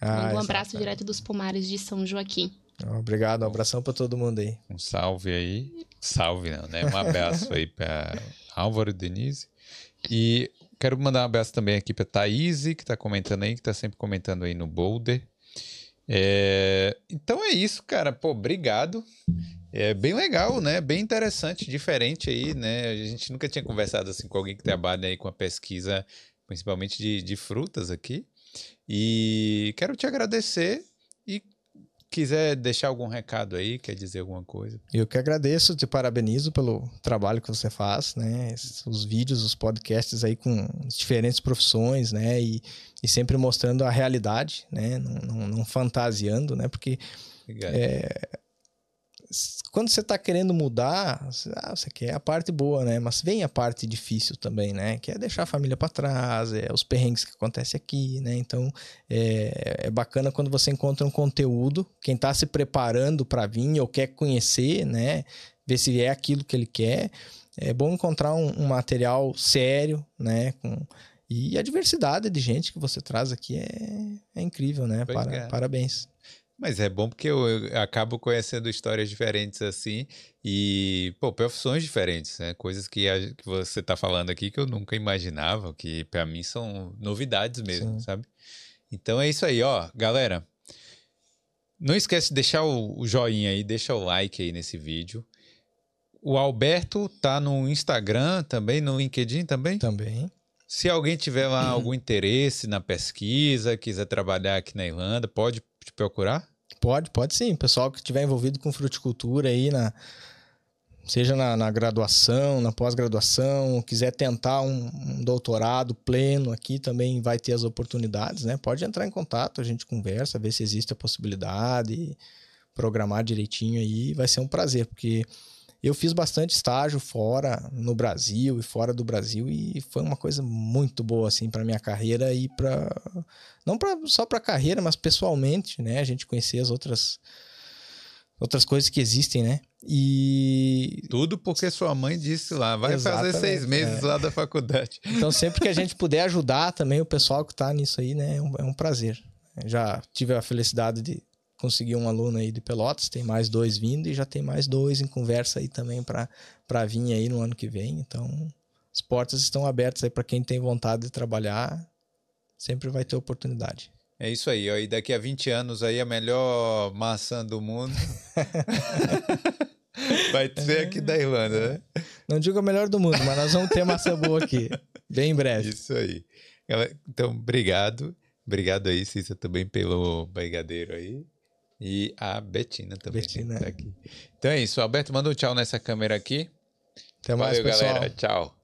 Ah, um abraço direto dos pomares de São Joaquim. Obrigado, um abração pra todo mundo aí. Um salve aí. Salve, não, né? Um abraço aí para Álvaro e Denise. E quero mandar um abraço também aqui para Thaís, que tá comentando aí, que tá sempre comentando aí no Boulder. É, Então é isso, cara. Pô, obrigado. É bem legal, né? Bem interessante, diferente aí, né? A gente nunca tinha conversado assim com alguém que trabalha aí com a pesquisa, principalmente de, de frutas aqui. E quero te agradecer e quiser deixar algum recado aí, quer dizer alguma coisa. Eu que agradeço, te parabenizo pelo trabalho que você faz, né? Os vídeos, os podcasts aí com diferentes profissões, né? E, e sempre mostrando a realidade, né? Não, não, não fantasiando, né? Porque é, quando você está querendo mudar, ah, você quer a parte boa, né? Mas vem a parte difícil também, né? Que é deixar a família para trás, é os perrengues que acontecem aqui, né? Então é, é bacana quando você encontra um conteúdo, quem está se preparando para vir ou quer conhecer, né? Ver se é aquilo que ele quer. É bom encontrar um, um material sério, né? Com, e a diversidade de gente que você traz aqui é, é incrível, né? Para, parabéns. Mas é bom porque eu, eu, acabo conhecendo histórias diferentes assim e, pô, profissões diferentes, né? Coisas que, a, que você tá falando aqui que eu nunca imaginava, que para mim são novidades mesmo, Sim. sabe? Então é isso aí, ó, galera. Não esquece de deixar o, o joinha aí, deixa o like aí nesse vídeo. O Alberto tá no Instagram também, no LinkedIn também? Também. Se alguém tiver lá algum interesse na pesquisa, quiser trabalhar aqui na Irlanda, pode te procurar? Pode, pode sim. Pessoal que estiver envolvido com fruticultura aí, na, seja na, na graduação, na pós-graduação, quiser tentar um, um, doutorado pleno aqui, também vai ter as oportunidades, né? Pode entrar em contato, a gente conversa, ver se existe a possibilidade, programar direitinho aí, vai ser um prazer, porque eu fiz bastante estágio fora, no Brasil e fora do Brasil, e foi uma coisa muito boa, assim, para minha carreira e para. Não pra, só para carreira, mas pessoalmente, né? A gente conhecer as outras. Outras coisas que existem, né? E. Tudo porque sua mãe disse lá, vai Exatamente, fazer seis meses é. lá da faculdade. Então, sempre que a gente puder ajudar também o pessoal que está nisso aí, né? É um, é um prazer. Já tive a felicidade de consegui um aluno aí de Pelotas, tem mais dois vindo e já tem mais dois em conversa aí também para vir aí no ano que vem. Então, as portas estão abertas aí para quem tem vontade de trabalhar, sempre vai ter oportunidade. É isso aí, ó. E daqui a 20 anos aí a melhor maçã do mundo vai ser aqui da Irlanda, né? Não digo a melhor do mundo, mas nós vamos ter maçã boa aqui, bem em breve. Isso aí. Então, obrigado. Obrigado aí, Cícero, também pelo brigadeiro aí. E a Betina também. Betina. Tá aqui. Então é isso. Alberto, manda um tchau nessa câmera aqui. Até mais, Valeu, pessoal. galera. Tchau.